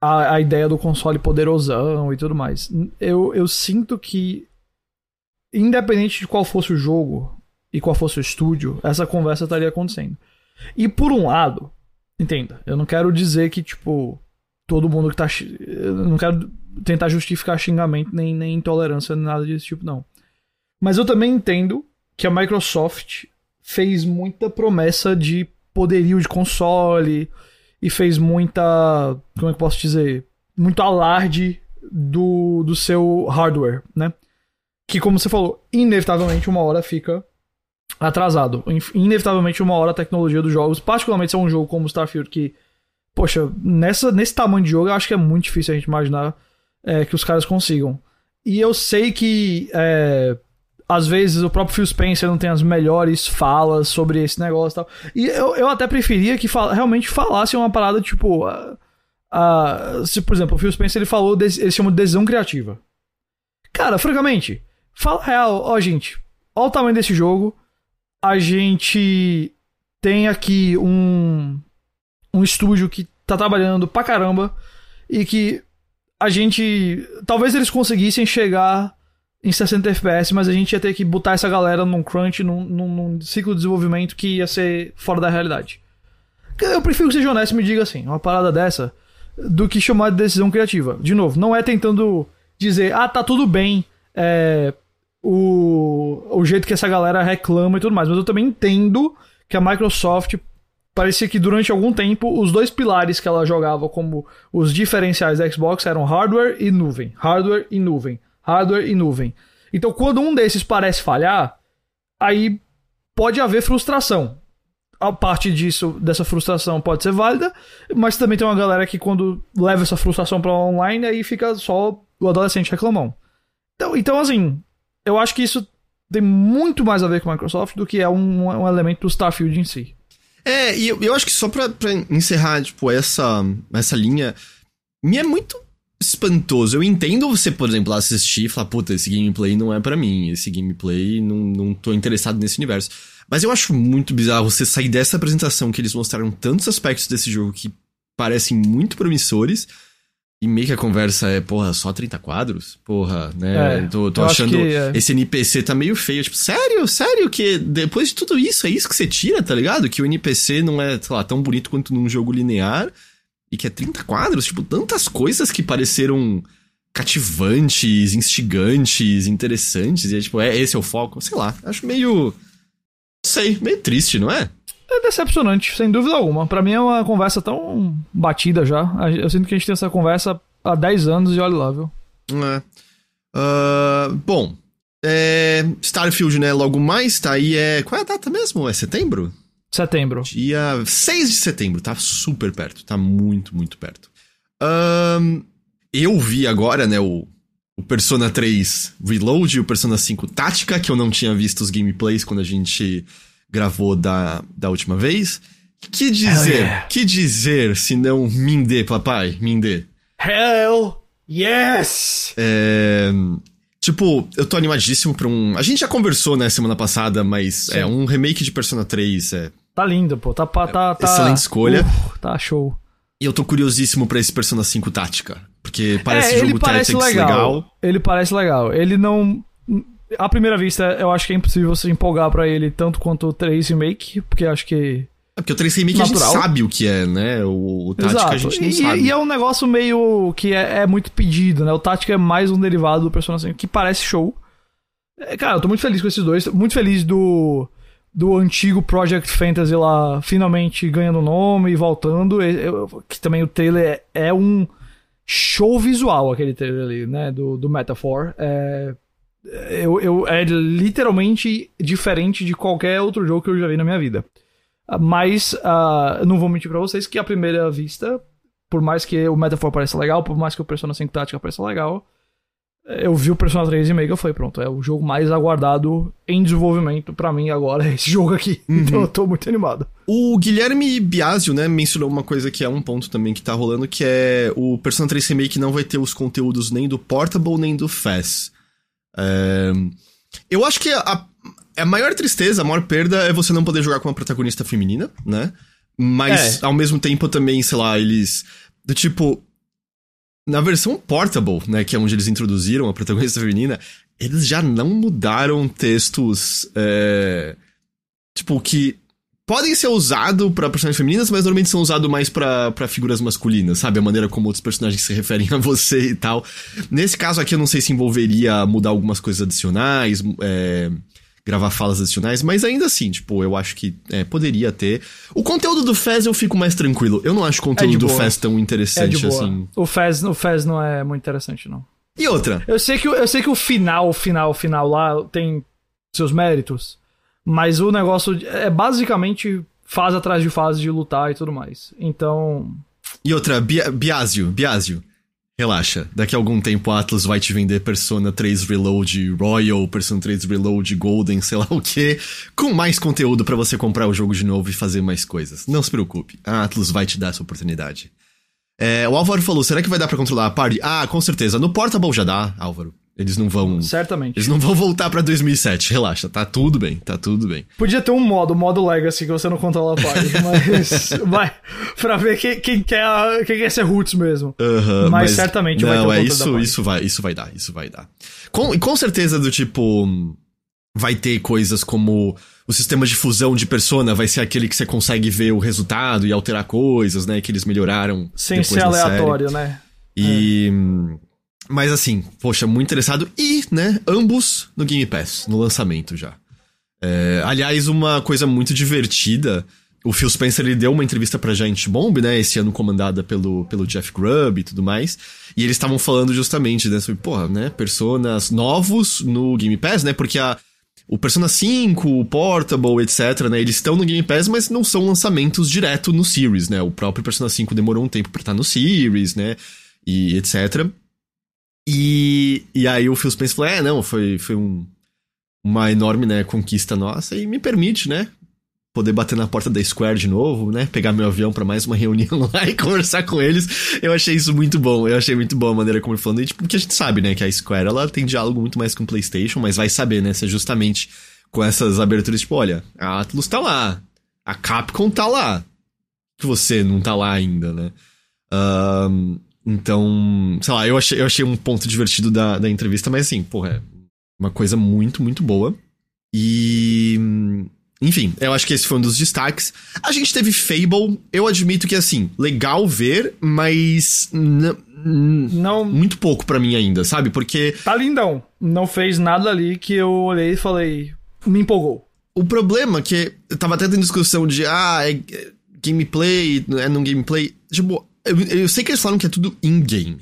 a, a ideia do console poderosão e tudo mais. Eu, eu sinto que, independente de qual fosse o jogo e qual fosse o estúdio, essa conversa estaria acontecendo. E por um lado, entenda, eu não quero dizer que, tipo, todo mundo que tá. Eu não quero tentar justificar xingamento nem, nem intolerância, nem nada desse tipo, não. Mas eu também entendo que a Microsoft fez muita promessa de poderio de console, e fez muita. Como é que eu posso dizer? Muito alarde do, do seu hardware, né? Que, como você falou, inevitavelmente uma hora fica atrasado. Inevitavelmente uma hora a tecnologia dos jogos, particularmente se é um jogo como Starfield, que, poxa, nessa, nesse tamanho de jogo eu acho que é muito difícil a gente imaginar é, que os caras consigam. E eu sei que é, às vezes o próprio Phil Spencer não tem as melhores falas sobre esse negócio e tal. E eu, eu até preferia que fal realmente falasse uma parada tipo. Uh, uh, se, por exemplo, o Phil Spencer ele falou, de, ele chama de decisão criativa. Cara, francamente, fala real, ó, gente, ó o tamanho desse jogo. A gente tem aqui um, um estúdio que tá trabalhando pra caramba e que a gente. Talvez eles conseguissem chegar em 60 FPS, mas a gente ia ter que botar essa galera num crunch, num, num, num, ciclo de desenvolvimento que ia ser fora da realidade. Eu prefiro que seja honesto e me diga assim, uma parada dessa, do que chamar de decisão criativa. De novo, não é tentando dizer, ah, tá tudo bem, é, o, o jeito que essa galera reclama e tudo mais, mas eu também entendo que a Microsoft parecia que durante algum tempo os dois pilares que ela jogava como os diferenciais da Xbox eram hardware e nuvem. Hardware e nuvem hardware e nuvem. Então, quando um desses parece falhar, aí pode haver frustração. A parte disso, dessa frustração pode ser válida, mas também tem uma galera que quando leva essa frustração para online, aí fica só o adolescente reclamão. Então, então, assim, eu acho que isso tem muito mais a ver com a Microsoft do que é um, um elemento do Starfield em si. É, e eu, eu acho que só pra, pra encerrar, tipo, essa, essa linha, me é muito espantoso. Eu entendo você, por exemplo, assistir e falar, puta, esse gameplay não é para mim, esse gameplay não, não tô interessado nesse universo. Mas eu acho muito bizarro você sair dessa apresentação que eles mostraram tantos aspectos desse jogo que parecem muito promissores. E meio que a conversa é, porra, só 30 quadros? Porra, né? É, tô, tô achando. Que, é. Esse NPC tá meio feio. Tipo, sério? Sério? Que depois de tudo isso, é isso que você tira, tá ligado? Que o NPC não é, sei lá, tão bonito quanto num jogo linear e que é 30 quadros, tipo, tantas coisas que pareceram cativantes, instigantes, interessantes, e é tipo, é esse é o foco, sei lá, acho meio. sei, meio triste, não é? É decepcionante, sem dúvida alguma. Para mim é uma conversa tão batida já. Eu sinto que a gente tem essa conversa há 10 anos e olha lá, viu? É. Uh, bom, é, Starfield, né? Logo mais, tá aí. É, qual é a data mesmo? É setembro? Setembro. Dia 6 de setembro, tá super perto, tá muito, muito perto. Um, eu vi agora, né, o, o Persona 3 Reload e o Persona 5 Tática, que eu não tinha visto os gameplays quando a gente gravou da, da última vez. Que dizer, yeah. que dizer se não Mindê, papai, Mindê? Hell yes! É. Tipo, eu tô animadíssimo pra um. A gente já conversou, né, semana passada, mas Sim. é um remake de Persona 3. É... Tá lindo, pô. Tá, tá, tá, Excelente escolha. Uf, tá show. E eu tô curiosíssimo pra esse Persona 5 Tática. Porque parece é, jogo ele parece Tactics legal. legal. Ele parece legal. Ele não. À primeira vista, eu acho que é impossível você empolgar pra ele tanto quanto o 3 Remake, porque acho que. É porque o 3 Remake a Natural. gente sabe o que é, né? O, o Tática Exato. a gente não e, sabe. e é um negócio meio que é, é muito pedido, né? O Tática é mais um derivado do Persona 5, que parece show. É, cara, eu tô muito feliz com esses dois. Muito feliz do. Do antigo Project Fantasy lá finalmente ganhando nome e voltando. Eu- que também o trailer é, é um show visual, aquele trailer ali, né? Do, do Metaphor. É, eu, eu, é literalmente diferente de qualquer outro jogo que eu já vi na minha vida. Mas, eu não vou mentir pra vocês que à primeira vista, por mais que o Metaphor pareça legal, por mais que o Persona 5 Tática pareça legal, eu vi o Persona 3 Remake e eu falei, pronto, é o jogo mais aguardado em desenvolvimento pra mim agora, é <laughs> esse jogo aqui. Então eu tô muito animado. O Guilherme Biasio, né, mencionou uma coisa que é um ponto também que tá rolando, que é o Persona 3 Remake não vai ter os conteúdos nem do Portable nem do FAS. Eu acho que a, a maior tristeza, a maior perda é você não poder jogar com uma protagonista feminina, né? Mas, É. ao mesmo tempo, também, sei lá, eles... Do tipo... Na versão Portable, né, que é onde eles introduziram a protagonista feminina, eles já não mudaram textos... é, Tipo, que podem ser usados pra personagens femininas, mas normalmente são usados mais pra pra figuras masculinas, sabe? A maneira como outros personagens se referem a você e tal. Nesse caso aqui, eu não sei se envolveria mudar algumas coisas adicionais, é, gravar falas adicionais, mas ainda assim, tipo, eu acho que é, poderia ter. O conteúdo do Fez eu fico mais tranquilo. Eu não acho o conteúdo de do. Fez tão É de interessante boa. assim. O Fez, o Fez não é muito interessante, não. E outra, Eu sei que, eu sei que o final, final, final lá tem seus méritos, mas o negócio é basicamente fase atrás de fase de lutar e tudo mais. Então, E outra, Bia- Biasio, Biasio. Relaxa, daqui a algum tempo a Atlas vai te vender Persona 3 Reload Royal, Persona 3 Reload Golden, sei lá o que, com mais conteúdo pra você comprar o jogo de novo e fazer mais coisas. Não se preocupe, a Atlas vai te dar essa oportunidade. É, o Álvaro falou, será que vai dar pra controlar a party? Ah, com certeza. No Portable já dá, Álvaro. Eles não vão... certamente. Eles não vão voltar pra 2007, relaxa, tá tudo bem, tá tudo bem. Podia ter um modo, o modo Legacy, que você não controla a party, <laughs> mas vai pra ver quem, quem, quer, quem quer ser roots mesmo. Aham, Mas certamente vai ter não, o é isso, isso vai, isso vai dar, isso vai dar. Com, com certeza do tipo vai ter coisas como o sistema de fusão de persona vai ser aquele que você consegue ver o resultado e alterar coisas, né, que eles melhoraram Sem ser na série. aleatório, né? E mas assim, poxa, muito interessado e, né, ambos no Game Pass, no lançamento já. É, aliás, uma coisa muito divertida. O Phil Spencer ele deu uma entrevista pra Giant Bomb, né? Esse ano comandada pelo, pelo Jeff Grubb e tudo mais. E eles estavam falando justamente, né? Sobre, porra, né? Personas novos no Game Pass, né? Porque a, o Persona 5, o Portable, etc, né? Eles estão no Game Pass, mas não são lançamentos direto no Series, né? O próprio Persona 5 demorou um tempo pra estar no Series, né? E etc. E, e aí o Phil Spencer falou, é, não, foi, foi um, uma enorme, né, conquista nossa e me permite, né, poder bater na porta da Square de novo, né, pegar meu avião pra mais uma <laughs> reunião lá e conversar com eles. Eu achei isso muito bom, eu achei muito bom a maneira como ele falando. E, tipo, porque a gente sabe, né, que a Square, ela tem diálogo muito mais com o PlayStation, mas vai saber, né, se é justamente com essas aberturas, tipo, olha, a Atlus tá lá, a Capcom tá lá, que você não tá lá ainda, né. Ahn, então, sei lá, eu achei, eu achei um ponto divertido da, da entrevista, mas assim, porra, é uma coisa muito, muito boa. E. Enfim, eu acho que esse foi um dos destaques. A gente teve Fable, eu admito que, assim, legal ver, mas. Não. Muito pouco pra mim ainda, sabe? Porque Tá lindão. Não fez nada ali que eu olhei e falei. Me empolgou. o problema é que eu tava até tendo discussão de, ah, é é gameplay, é não gameplay. Tipo, eu, eu sei que eles falam que é tudo in-game,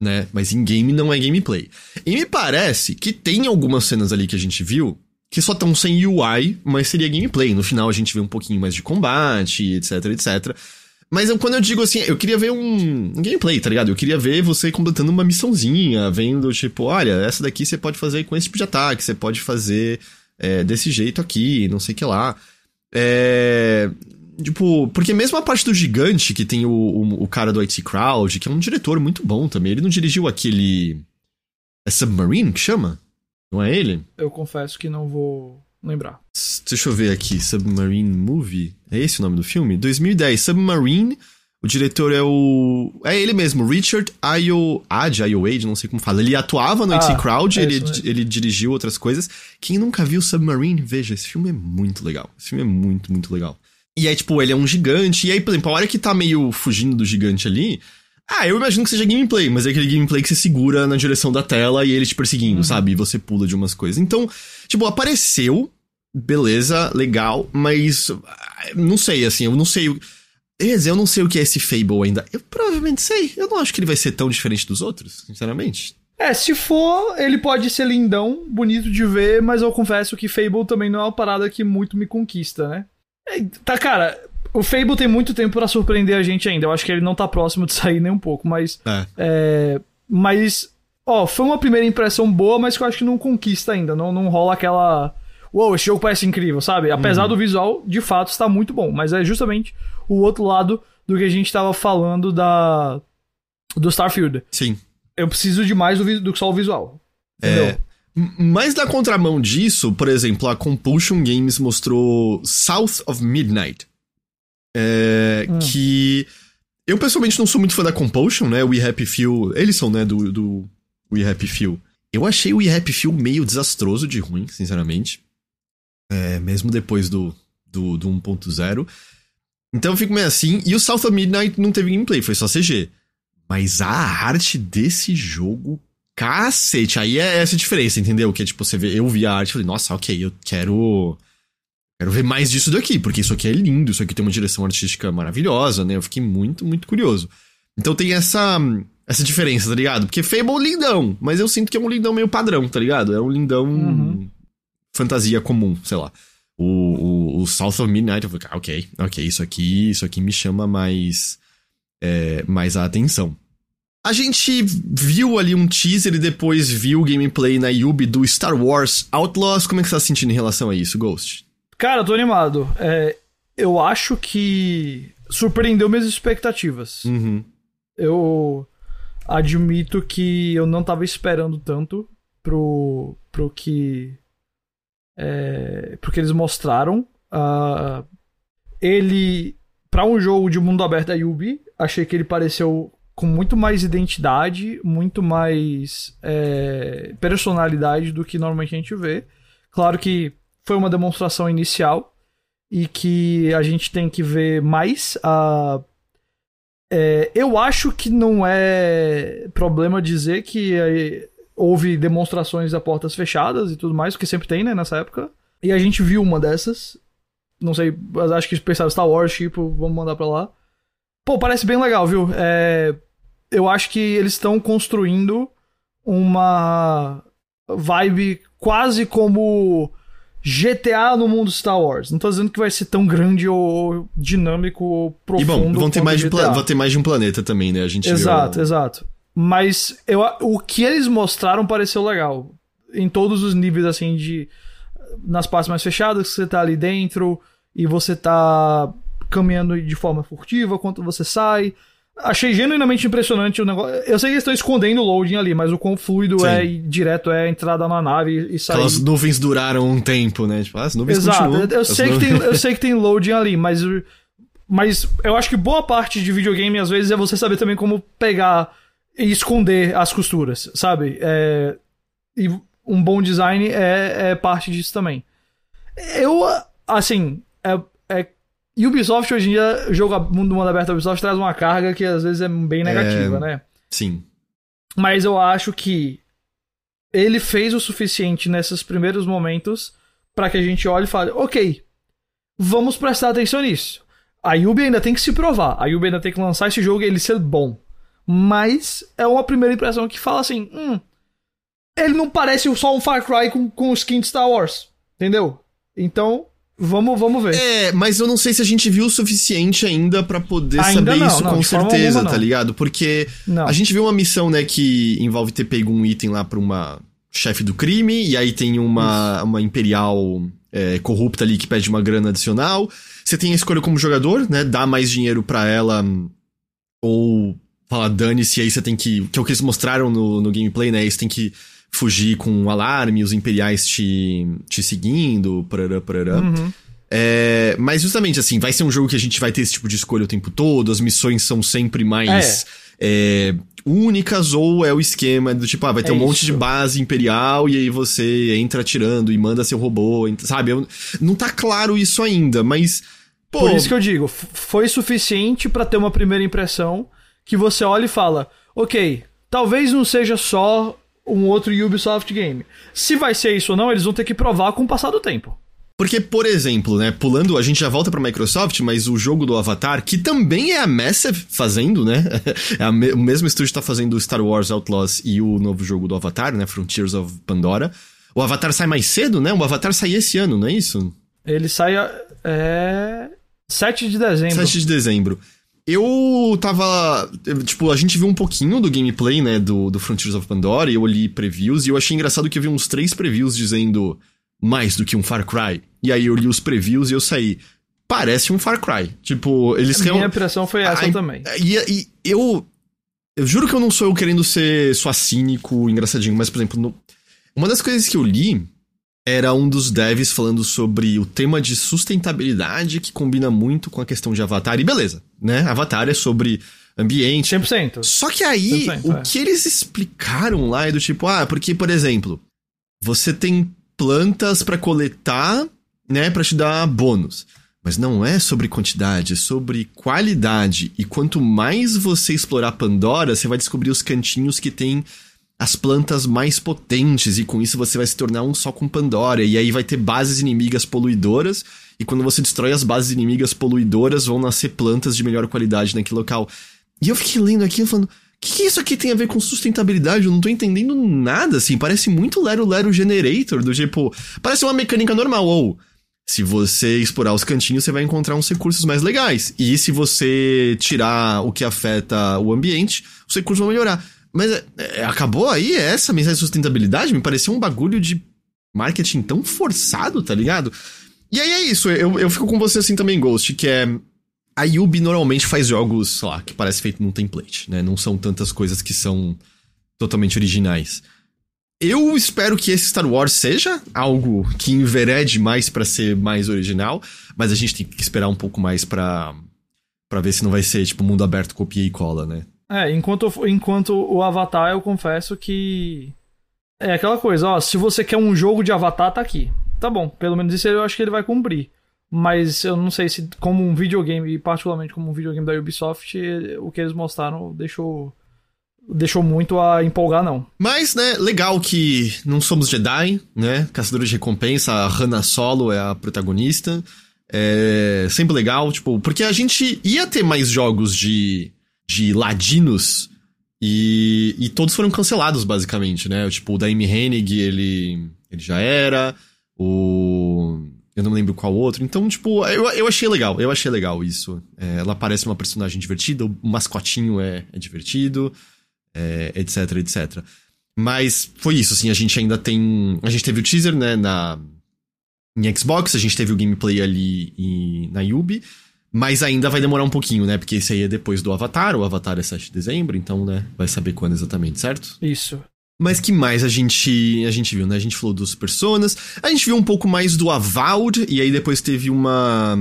né? Mas in-game não é gameplay. E me parece que tem algumas cenas ali que a gente viu que só estão sem UI, mas seria gameplay. No final a gente vê um pouquinho mais de combate, etc, etc. Mas eu- quando eu digo assim, eu queria ver um, um gameplay, tá ligado? Eu queria ver você completando uma missãozinha, vendo, tipo, olha, essa daqui você pode fazer com esse tipo de ataque, você pode fazer é, desse jeito aqui, não sei o que lá. É, Tipo, porque mesmo a parte do gigante, que tem o, o, o cara do IT Crowd, que é um diretor muito bom também, ele não dirigiu aquele. É Submarine que chama? Não é ele? Eu confesso que não vou lembrar. Deixa eu ver aqui, Submarine Movie. É esse o nome do filme? 2010, Submarine. O diretor é o. É ele mesmo, Richard Ayo. Ad, Ayo Wade, não sei como fala. Ele atuava no Ah, IT Crowd, é ele, ele dirigiu outras coisas. Quem nunca viu Submarine, veja, esse filme é muito legal. Esse filme é muito, muito legal. E aí, tipo, ele é um gigante. E aí, por exemplo, a hora que tá meio fugindo do gigante ali. Ah, eu imagino que seja gameplay, mas é aquele gameplay que você segura na direção da tela e ele te perseguindo, sabe? E você pula de umas coisas. Então, tipo, apareceu, beleza, legal, mas ah, não sei, assim, eu não sei. ia dizer, eu não sei o que é esse Fable ainda. Eu provavelmente sei. Eu não acho que ele vai ser tão diferente dos outros, sinceramente. É, se for, ele pode ser lindão, bonito de ver, mas eu confesso que Fable também não é uma parada que muito me conquista, né? É, tá, cara, o Fable tem muito tempo pra surpreender a gente ainda. Eu acho que ele não tá próximo de <laughs> sair nem um pouco, mas. É. É, mas, ó, foi uma primeira impressão boa, mas que eu acho que não conquista ainda. Não, não rola aquela. Uou, esse jogo parece incrível, sabe? Apesar do visual, de fato, está muito bom. Mas é justamente o outro lado do que a gente tava falando da. Do Starfield. Sim. Eu preciso de mais do, do que só o visual. Entendeu? É. Mas na contramão disso, por exemplo, a Compulsion Games mostrou South of Midnight. É, Hum. Que eu pessoalmente não sou muito fã da Compulsion, né? We Happy Few. Eles são, né? Do, do We Happy Few. Eu achei o We Happy Few meio desastroso de ruim, sinceramente. É, mesmo depois do, do, do 1.0. Então eu fico meio assim. E o South of Midnight não teve gameplay, foi só CG. Mas a arte desse jogo Cacete, aí é essa diferença, entendeu? Que é tipo, você vê, eu vi a arte e falei, nossa, ok, eu quero. Quero ver mais disso daqui, porque isso aqui é lindo, isso aqui tem uma direção artística maravilhosa, né? Eu fiquei muito, muito curioso. Então tem essa. Essa diferença, tá ligado? Porque Fable é um lindão, mas eu sinto que é um lindão meio padrão, tá ligado? É um lindão Uhum. fantasia comum, sei lá. O, o, o South of Midnight, eu falei, ah, ok, ok, isso aqui, isso aqui me chama mais, é, mais a atenção. A gente viu ali um teaser e depois viu o gameplay na Yubi do Star Wars Outlaws. Como é que você tá se sentindo em relação a isso, Ghost? Cara, eu tô animado. É, eu acho que surpreendeu minhas expectativas. Uhum. Eu admito que eu não tava esperando tanto pro, pro que. É, pro que eles mostraram. Ah, ele. Pra um jogo de mundo aberto da Yubi, achei que ele pareceu com muito mais identidade, muito mais é, personalidade do que normalmente a gente vê. Claro que foi uma demonstração inicial e que a gente tem que ver mais. A, é, eu acho que não é problema dizer que é, houve demonstrações a portas fechadas e tudo mais, porque sempre tem, né, nessa época. E a gente viu uma dessas. Não sei, acho que pensaram Star Wars, tipo, vamos mandar pra lá. Pô, parece bem legal, viu? É, eu acho que eles estão construindo uma vibe quase como GTA no mundo Star Wars. Não tô dizendo que vai ser tão grande ou dinâmico ou E profundo. bom, vão ter, mais de um GTA. pla- vão ter mais de um planeta também, né? A gente Exato, viu. exato. Mas eu, o que eles mostraram pareceu legal. Em todos os níveis, assim, de. Nas partes mais fechadas, que você tá ali dentro e você tá caminhando de forma furtiva, quanto você sai. Achei genuinamente impressionante o negócio. Eu sei que eles estão escondendo o loading ali, mas o quão fluido Sim. é e direto é a entrada na nave e sair. Aquelas nuvens duraram um tempo, né? Tipo, as nuvens Exato. continuam. Eu As sei, que nuvens- tem, eu sei que tem loading ali, mas. Mas eu acho que boa parte de videogame, às vezes, é você saber também como pegar e esconder as costuras, sabe? É, e um bom design é, é parte disso também. Eu, assim, é, é Ubisoft hoje em dia, o jogo mundo mundo aberto da Ubisoft traz uma carga que às vezes é bem negativa, né? Sim. Mas eu acho que ele fez o suficiente nesses primeiros momentos pra que a gente olhe e fale, ok, vamos prestar atenção nisso. A Yubi ainda tem que se provar. A Yubi ainda tem que lançar esse jogo e ele ser bom. Mas é uma primeira impressão que fala assim, hum, ele não parece só um Far Cry com, com skin de Star Wars. Entendeu? Então, vamos, vamos ver. É, mas eu não sei se a gente viu o suficiente ainda pra poder Ainda saber não, isso não, com certeza, alguma, tá ligado? Porque Não. a gente viu uma missão, né, que envolve ter pego um item lá pra uma chefe do crime, e aí tem uma, uma imperial é, corrupta ali que pede uma grana adicional. você tem a escolha como jogador, né? Dar mais dinheiro para ela ou falar dane-se, aí você tem que. Que é o que eles mostraram no, no gameplay, né? Você tem que fugir com um alarme, os imperiais te, te seguindo, parará, parará. Uhum. É, mas justamente assim, vai ser um jogo que a gente vai ter esse tipo de escolha o tempo todo, as missões são sempre mais é. É, únicas, ou é o esquema do tipo, ah, vai ter um isso. monte de base imperial e aí você entra atirando e manda seu robô, sabe? Não tá claro isso ainda, mas. Pô, Por isso que eu digo, foi suficiente para ter uma primeira impressão que você olha e fala, ok, talvez não seja só um outro Ubisoft game. Se vai ser isso ou não, eles vão ter que provar com o passar do tempo. Porque, por exemplo, né, pulando, a gente já volta pra Microsoft, mas o jogo do Avatar, que também é a Massive fazendo, né? <laughs> é me o mesmo estúdio tá fazendo Star Wars Outlaws e o novo jogo do Avatar, né? Frontiers of Pandora. O Avatar sai mais cedo, né? O Avatar sai esse ano, não é isso? Ele sai. É. 7 de dezembro. 7 de dezembro. Eu tava. Tipo, a gente viu um pouquinho do gameplay, né, do, do Frontiers of Pandora, e eu li previews, e eu achei engraçado que eu vi uns três previews dizendo mais do que um Far Cry. E aí eu li os previews e eu saí. Parece um Far Cry. Tipo, eles A minha impressão foi essa também. E, e, eu. Eu juro que eu não sou eu querendo ser só cínico, engraçadinho, mas, por exemplo, no, uma das coisas que eu li era um dos devs falando sobre o tema de sustentabilidade que combina muito com a questão de Avatar. E beleza, né? Avatar é sobre ambiente. 100%. Só que aí, 100%, o é. que eles explicaram lá é do tipo, ah, porque, por exemplo, você tem plantas para coletar, né, para te dar bônus. Mas não é sobre quantidade, é sobre qualidade. E quanto mais você explorar Pandora, você vai descobrir os cantinhos que tem as plantas mais potentes, e com isso você vai se tornar um só com Pandora. E aí vai ter bases inimigas poluidoras, e quando você destrói as bases inimigas poluidoras, vão nascer plantas de melhor qualidade naquele local. E eu fiquei lendo aqui falando. O que, que isso aqui tem a ver com sustentabilidade? Eu não tô entendendo nada, assim. Parece muito Lero Lero Generator, do tipo. Parece uma mecânica normal, ou. Se você explorar os cantinhos, você vai encontrar uns recursos mais legais. E se você tirar o que afeta o ambiente, os recursos vão melhorar. Mas é, é, acabou aí essa mensagem de sustentabilidade? Me pareceu um bagulho de marketing tão forçado, tá ligado? E aí é isso, eu, eu fico com você assim também, Ghost, que é. A Yubi normalmente faz jogos, sei lá, que parece feito num template, né? Não são tantas coisas que são totalmente originais. Eu espero que esse Star Wars seja algo que enverede mais para ser mais original, mas a gente tem que esperar um pouco mais para para ver se não vai ser tipo mundo aberto copia e cola, né? É, enquanto, enquanto o Avatar, eu confesso que. É aquela coisa, ó, se você quer um jogo de Avatar, tá aqui. Tá bom, pelo menos isso eu acho que ele vai cumprir. Mas eu não sei se, como um videogame, particularmente como um videogame da Ubisoft, o que eles mostraram deixou. Deixou muito a empolgar, não. Mas, né, legal que não somos Jedi, né? Caçadores de recompensa, a Hannah Solo é a protagonista. É sempre legal, tipo, porque a gente ia ter mais jogos de de ladinos e, e todos foram cancelados, basicamente, né? Tipo, o Daime Hennig, ele, ele já era, o... Eu não lembro qual outro. Então, tipo, eu, eu achei legal. Eu achei legal isso. É, ela parece uma personagem divertida, o mascotinho é, é divertido, é, etc, etc. Mas foi isso, assim, a gente ainda tem... A gente teve o teaser, né, na... Em Xbox, a gente teve o gameplay ali e, na Yubi. Mas ainda vai demorar um pouquinho, né? Porque esse aí é depois do Avatar. O Avatar é 7 de dezembro, então, né? Vai saber quando exatamente, certo? Isso. Mas que mais a gente a gente viu, né? A gente falou dos Personas. A gente viu um pouco mais do Avowed. E aí depois teve uma...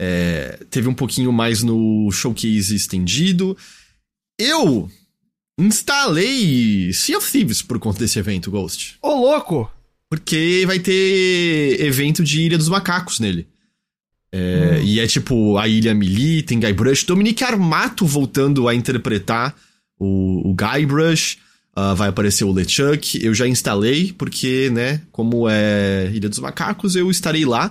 É, teve um pouquinho mais no showcase estendido. Eu instalei Sea of Thieves por conta desse evento, Ghost. Ô, louco! Porque vai ter evento de Ilha dos Macacos nele. É, hum. E é tipo a Ilha Melee, tem Guybrush, Dominique Armato voltando a interpretar o, o Guybrush. Uh, vai aparecer o LeChuck. Eu já instalei, porque, né, como é Ilha dos Macacos, eu estarei lá.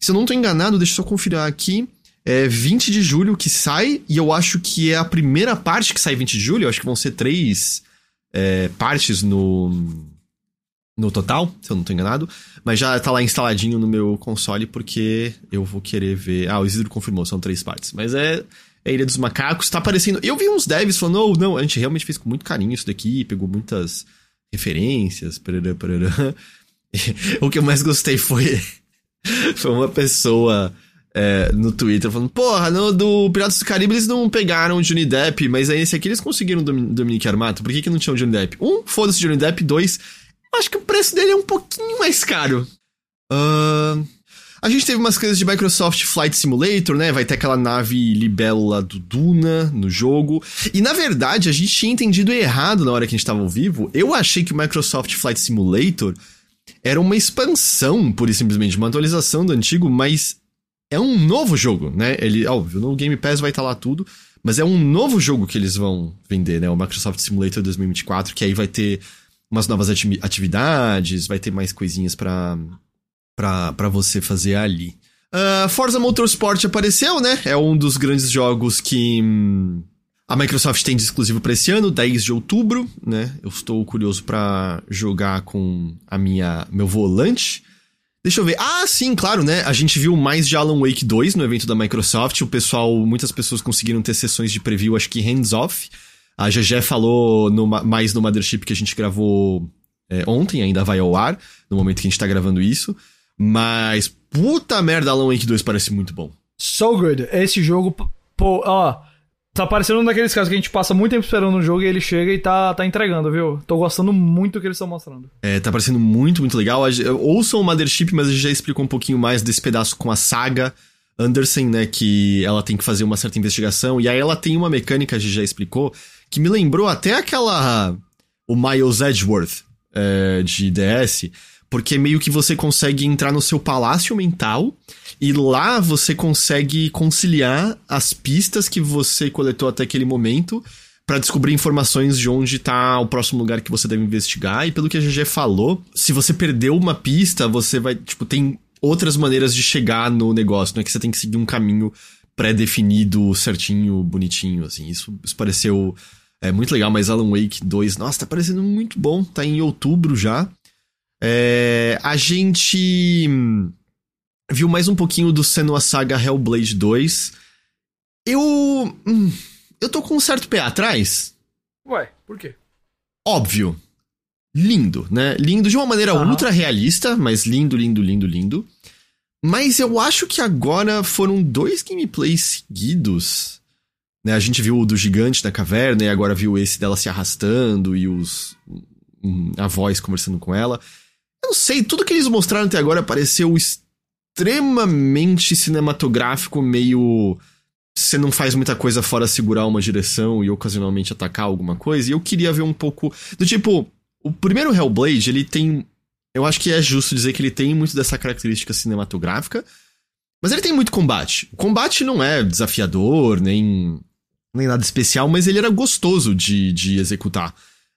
Se eu não tô enganado, deixa eu só conferir aqui. É 20 de julho que sai, e eu acho que é a primeira parte que sai 20 de julho. Eu acho que vão ser três é, partes no, no total, se eu não tô enganado. Mas já tá lá instaladinho no meu console porque eu vou querer ver. Ah, o Isidro confirmou, são três partes. Mas é. É Ilha dos Macacos, tá aparecendo. Eu vi uns devs falando, oh, não, a gente realmente fez com muito carinho isso daqui, pegou muitas referências, parará, parará. <laughs> o que eu mais gostei foi. <laughs> foi uma pessoa é, no Twitter falando, porra, no do Piratas do Caribe eles não pegaram o Johnny Depp, mas aí esse aqui eles conseguiram o Dominique Armato, por que, que não tinha o Johnny Depp? Um, foda-se Johnny Depp, dois, acho que o preço dele é um pouquinho mais caro. Uh, a gente teve umas coisas de Microsoft Flight Simulator, né? Vai ter aquela nave libélula do Duna no jogo. E na verdade, a gente tinha entendido errado na hora que a gente tava ao vivo. Eu achei que o Microsoft Flight Simulator era uma expansão, pura e simplesmente, uma atualização do antigo, mas é um novo jogo, né? Ele, óbvio, no Game Pass vai estar tá lá tudo, mas é um novo jogo que eles vão vender, né? O Microsoft Simulator 2024, que aí vai ter umas novas atividades, vai ter mais coisinhas para para você fazer ali. Uh, Forza Motorsport apareceu, né? É um dos grandes jogos que hum, a Microsoft tem de exclusivo para esse ano, 10 de outubro, né? Eu estou curioso para jogar com a minha meu volante. Deixa eu ver. Ah, sim, claro, né? A gente viu mais de Alan Wake 2 no evento da Microsoft. O pessoal, muitas pessoas conseguiram ter sessões de preview, acho que hands-off. A GG falou no, mais no Mothership que a gente gravou é, ontem, ainda vai ao ar, no momento que a gente tá gravando isso. Mas, puta merda, Alan Wake 2 parece muito bom. So good. Esse jogo, pô, ó. Tá parecendo um daqueles casos que a gente passa muito tempo esperando um jogo e ele chega e tá, tá entregando, viu? Tô gostando muito do que eles estão mostrando. É, tá parecendo muito, muito legal. Ouçam o Mothership, mas a gente já explicou um pouquinho mais desse pedaço com a saga Anderson, né? Que ela tem que fazer uma certa investigação. E aí ela tem uma mecânica, a gente já explicou, que me lembrou até aquela. O Miles Edgeworth é, de DS porque meio que você consegue entrar no seu palácio mental e lá você consegue conciliar as pistas que você coletou até aquele momento para descobrir informações de onde tá o próximo lugar que você deve investigar. E pelo que a GG falou, se você perdeu uma pista, você vai, tipo, tem outras maneiras de chegar no negócio, não é que você tem que seguir um caminho pré-definido, certinho, bonitinho, assim. Isso, isso pareceu é, muito legal, mas Alan Wake 2, nossa, tá parecendo muito bom, tá em outubro já. É, a gente viu mais um pouquinho do Senua Saga Hellblade 2. Eu. Hum, eu tô com um certo pé atrás. Ué, por quê? Óbvio. Lindo, né? Lindo de uma maneira uhum. ultra realista, mas lindo, lindo, lindo, lindo. Mas eu acho que agora foram dois gameplays seguidos. Né? A gente viu o do gigante na caverna e agora viu esse dela se arrastando e os. a voz conversando com ela. Eu não sei, tudo que eles mostraram até agora pareceu extremamente cinematográfico, meio. Você não faz muita coisa fora segurar uma direção e ocasionalmente atacar alguma coisa. E eu queria ver um pouco. Do tipo, o primeiro Hellblade, ele tem. Eu acho que é justo dizer que ele tem muito dessa característica cinematográfica. Mas ele tem muito combate. O combate não é desafiador, nem, nem nada especial, mas ele era gostoso de, de executar.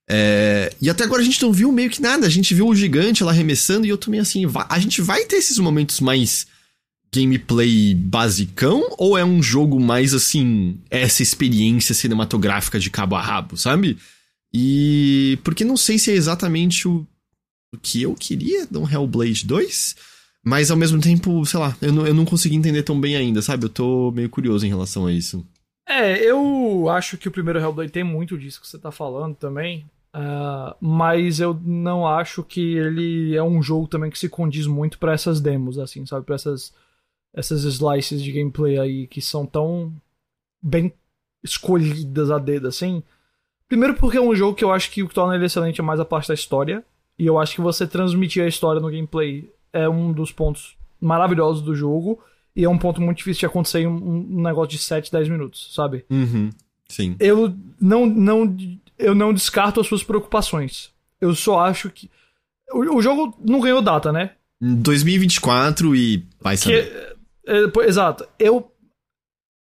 É, e até agora a gente não viu meio que nada. A gente viu o gigante lá arremessando e eu meio assim. A gente vai ter esses momentos mais gameplay basicão ou é um jogo mais assim, essa experiência cinematográfica de cabo a rabo, sabe? E porque não sei se é exatamente o, o que eu queria de um Hellblade 2, mas ao mesmo tempo, sei lá, eu não, eu não consegui entender tão bem ainda, sabe? Eu tô meio curioso em relação a isso. É, eu acho que o primeiro Hellblade tem muito disso que você tá falando também. Uh, mas eu não acho que ele é um jogo também que se condiz muito para essas demos, assim, sabe? Pra essas, essas slices de gameplay aí que são tão bem escolhidas a dedo, assim. Primeiro porque é um jogo que eu acho que o que torna ele excelente é mais a parte da história. E eu acho que você transmitir a história no gameplay é um dos pontos maravilhosos do jogo. E é um ponto muito difícil de acontecer em um, um negócio de 7, 10 minutos, sabe? Uhum. Sim. Eu não, não eu não descarto as suas preocupações. Eu só acho que. O, o jogo não ganhou data, né? 2024 e vai saber. Que, é, é, exato. Eu.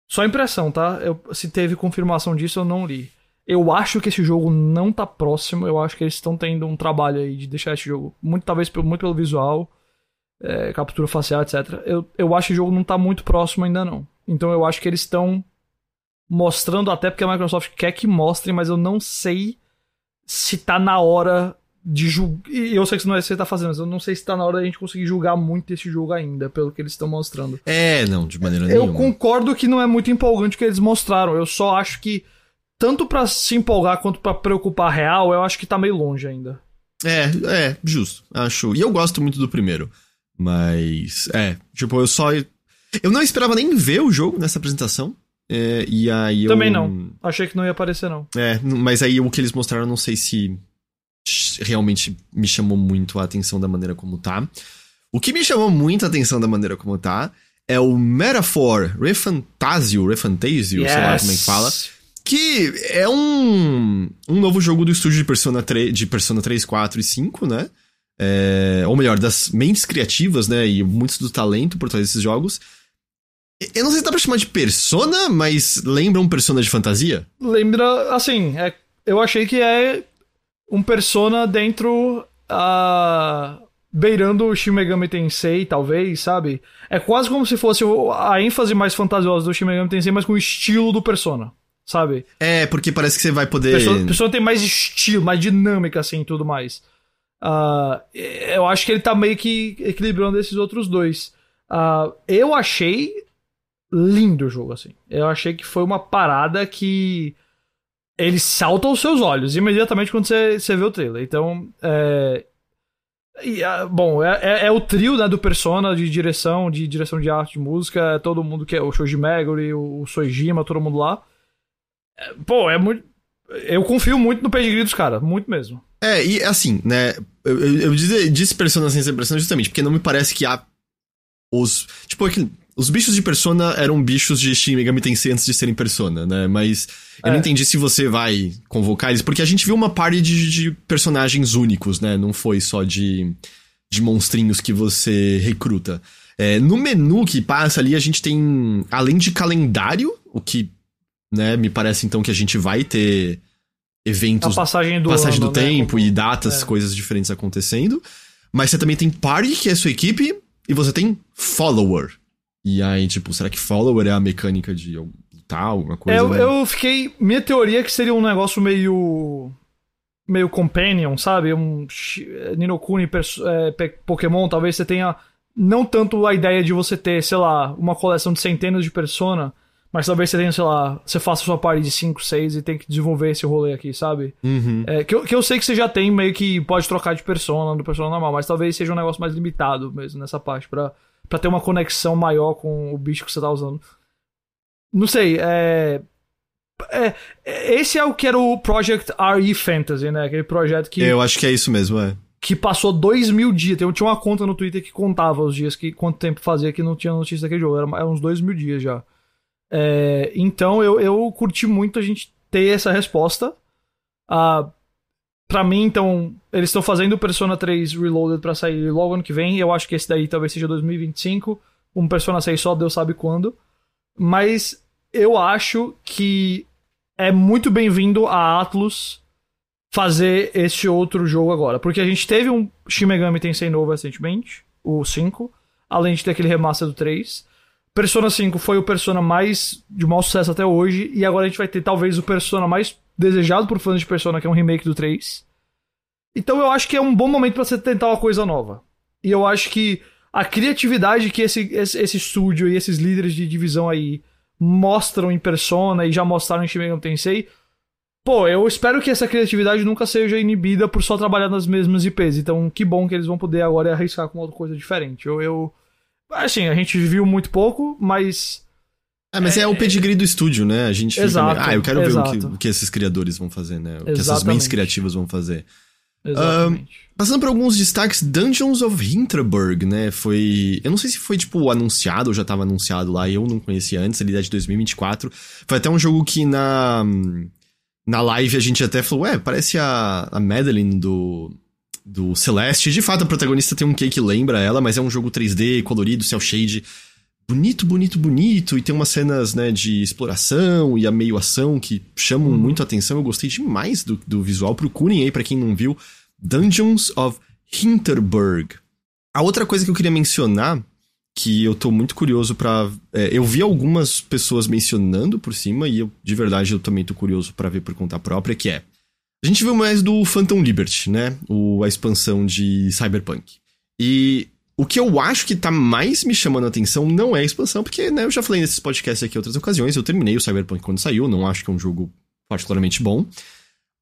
Só impressão, tá? Eu, se teve confirmação disso, eu não li. Eu acho que esse jogo não tá próximo. Eu acho que eles estão tendo um trabalho aí de deixar esse jogo. Muito, talvez muito pelo visual, é, captura facial, etc. Eu, eu acho que o jogo não tá muito próximo ainda, não. Então eu acho que eles estão mostrando até porque a Microsoft quer que mostre, mas eu não sei se tá na hora de julgar. Eu sei que isso não é isso que você tá fazendo, mas eu não sei se tá na hora da gente conseguir julgar muito esse jogo ainda, pelo que eles estão mostrando. É, não, de maneira eu nenhuma. Eu concordo que não é muito empolgante o que eles mostraram. Eu só acho que, tanto para se empolgar quanto para preocupar real, eu acho que tá meio longe ainda. É, é, justo. Acho. E eu gosto muito do primeiro. Mas, é, tipo, eu só Eu não esperava nem ver o jogo nessa apresentação. É, e aí Também eu... não. Achei que não ia aparecer, não. É, mas aí o que eles mostraram, não sei se realmente me chamou muito a atenção da maneira como tá. O que me chamou muito a atenção da maneira como tá é o Metaphor Refantasio, Refantasio, yes. sei lá como é que fala. Que é um, um novo jogo do estúdio de Persona 3, de Persona 3, 4 e 5, né? É, ou melhor, das mentes criativas, né? E muitos do talento por trás desses jogos. Eu não sei se dá pra chamar de Persona, mas lembra um Persona de fantasia? Lembra, assim, é, eu achei que é um Persona dentro. Uh, beirando o Shin Megami Tensei, talvez, sabe? É quase como se fosse a ênfase mais fantasiosa do Shin Megami Tensei, mas com o estilo do Persona, sabe? É, porque parece que você vai poder. Persona, Persona tem mais estilo, mais dinâmica, assim, e tudo mais. Uh, eu acho que ele tá meio que equilibrando esses outros dois. Uh, eu achei lindo o jogo, assim. Eu achei que foi uma parada que ele salta aos seus olhos imediatamente quando você, você vê o trailer. Então, é... E, ah, bom, é, é, é, o trio né, do Persona de direção, de direção de arte, de música, é todo mundo que é o Shoji Meguri, o, o Soejima, todo mundo lá. É, pô, é muito. Eu confio muito no pedigree dos caras, muito mesmo. É, e assim, né? Eu, eu, eu disse, disse Persona sem ser Persona justamente porque não me parece que há os. Tipo, aquele, os bichos de Persona eram bichos de Shin Megami Tensei antes de serem Persona, né? Mas eu é. não entendi se você vai convocar eles, porque a gente viu uma party de, de personagens únicos, né? Não foi só de, de monstrinhos que você recruta. É, no menu que passa ali, a gente tem, além de calendário, o que, né, me parece então que a gente vai ter eventos. A passagem do, passagem ano, do né? tempo Como... e datas, é. coisas diferentes acontecendo. Mas você também tem party, que é a sua equipe, e você tem follower, e aí, tipo, será que follower é a mecânica de lutar, alguma coisa? Eu, eu fiquei. Minha teoria é que seria um negócio meio. meio companion, sabe? Um Ninokuni é, Pokémon, talvez você tenha. Não tanto a ideia de você ter, sei lá, uma coleção de centenas de persona, mas talvez você tenha, sei lá, você faça sua party de 5, 6 e tem que desenvolver esse rolê aqui, sabe? Uhum. É, que, eu, que eu sei que você já tem meio que pode trocar de persona do persona normal, mas talvez seja um negócio mais limitado mesmo nessa parte, pra para ter uma conexão maior com o bicho que você tá usando. Não sei, é... é. Esse é o que era o Project RE Fantasy, né? Aquele projeto que. Eu acho que é isso mesmo, é. Que passou dois mil dias. Eu tinha uma conta no Twitter que contava os dias, que quanto tempo fazia que não tinha notícia daquele jogo. Era, era uns dois mil dias já. É, então eu, eu curti muito a gente ter essa resposta. Uh, Pra mim, então, eles estão fazendo o Persona 3 Reloaded para sair logo ano que vem. Eu acho que esse daí talvez seja 2025. Um Persona 6 só, Deus sabe quando. Mas eu acho que é muito bem-vindo a Atlus fazer esse outro jogo agora. Porque a gente teve um Shin Megami Tensei novo recentemente, o 5, além de ter aquele remaster do 3. Persona 5 foi o Persona mais de maior sucesso até hoje, e agora a gente vai ter talvez o Persona mais desejado por fãs de Persona, que é um remake do 3. Então eu acho que é um bom momento para você tentar uma coisa nova. E eu acho que a criatividade que esse, esse, esse estúdio e esses líderes de divisão aí mostram em Persona e já mostraram em Shin Megami Tensei, pô, eu espero que essa criatividade nunca seja inibida por só trabalhar nas mesmas IPs. Então, que bom que eles vão poder agora arriscar com outra coisa diferente. Eu, eu assim, a gente viu muito pouco, mas ah, mas é, é o pedigree do estúdio, né? A gente exato, fica. Ah, eu quero exato. ver o que, o que esses criadores vão fazer, né? O que essas mentes criativas vão fazer. Exatamente. Uh, passando por alguns destaques, Dungeons of Hinterberg, né? Foi. Eu não sei se foi, tipo, anunciado ou já tava anunciado lá, eu não conhecia antes, ali é de 2024. Foi até um jogo que na. Na live a gente até falou, ué, parece a, a Madeline do. Do Celeste. De fato, a protagonista tem um que que lembra ela, mas é um jogo 3D, colorido, cel shade bonito, bonito, bonito, e tem umas cenas, né, de exploração e a meio ação que chamam uhum. muito a atenção. Eu gostei demais do, do visual. Procurem aí, para quem não viu, Dungeons of Hinterberg. A outra coisa que eu queria mencionar, que eu tô muito curioso para é, Eu vi algumas pessoas mencionando por cima, e eu, de verdade, eu também tô curioso para ver por conta própria, que é... A gente viu mais do Phantom Liberty, né? O, a expansão de Cyberpunk. E o que eu acho que tá mais me chamando a atenção não é a expansão, porque, né, eu já falei nesses podcasts aqui em outras ocasiões, eu terminei o Cyberpunk quando saiu, não acho que é um jogo particularmente bom.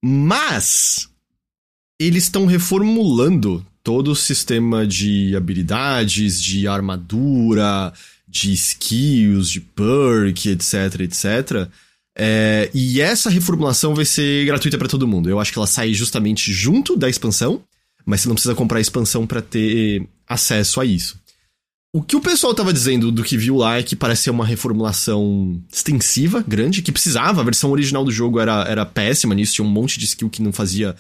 Mas eles estão reformulando todo o sistema de habilidades, de armadura, de skills, de perk, etc, etc. É, e essa reformulação vai ser gratuita para todo mundo. Eu acho que ela sai justamente junto da expansão, mas você não precisa comprar a expansão para ter acesso a isso. O que o pessoal tava dizendo do que viu lá é que parece ser uma reformulação extensiva, grande, que precisava. A versão original do jogo era, era péssima nisso, tinha um monte de skill que não fazia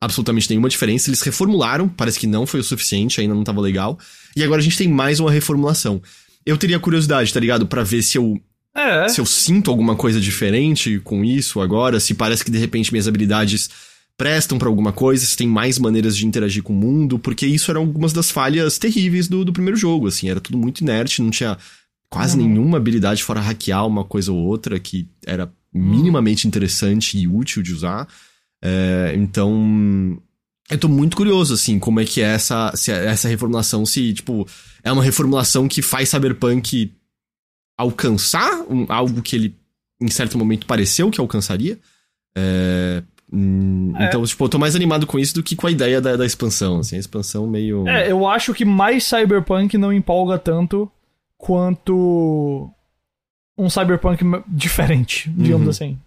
absolutamente nenhuma diferença. Eles reformularam, parece que não foi o suficiente, ainda não tava legal. E agora a gente tem mais uma reformulação. Eu teria curiosidade, tá ligado? para ver se eu. É. Se eu sinto alguma coisa diferente com isso agora, se parece que de repente minhas habilidades prestam para alguma coisa, se tem mais maneiras de interagir com o mundo, porque isso eram algumas das falhas terríveis do, do primeiro jogo, assim, era tudo muito inerte, não tinha quase uhum. nenhuma habilidade fora hackear uma coisa ou outra que era minimamente interessante e útil de usar. É, então, eu tô muito curioso, assim, como é que é essa, é essa reformulação, se, tipo, é uma reformulação que faz Cyberpunk alcançar um, algo que ele, em certo momento, pareceu que alcançaria. É, Hum, é. Então, tipo, eu tô mais animado com isso do que com a ideia da, da expansão, assim, a expansão meio... É, eu acho que mais Cyberpunk não empolga tanto quanto um Cyberpunk diferente, digamos uhum. assim.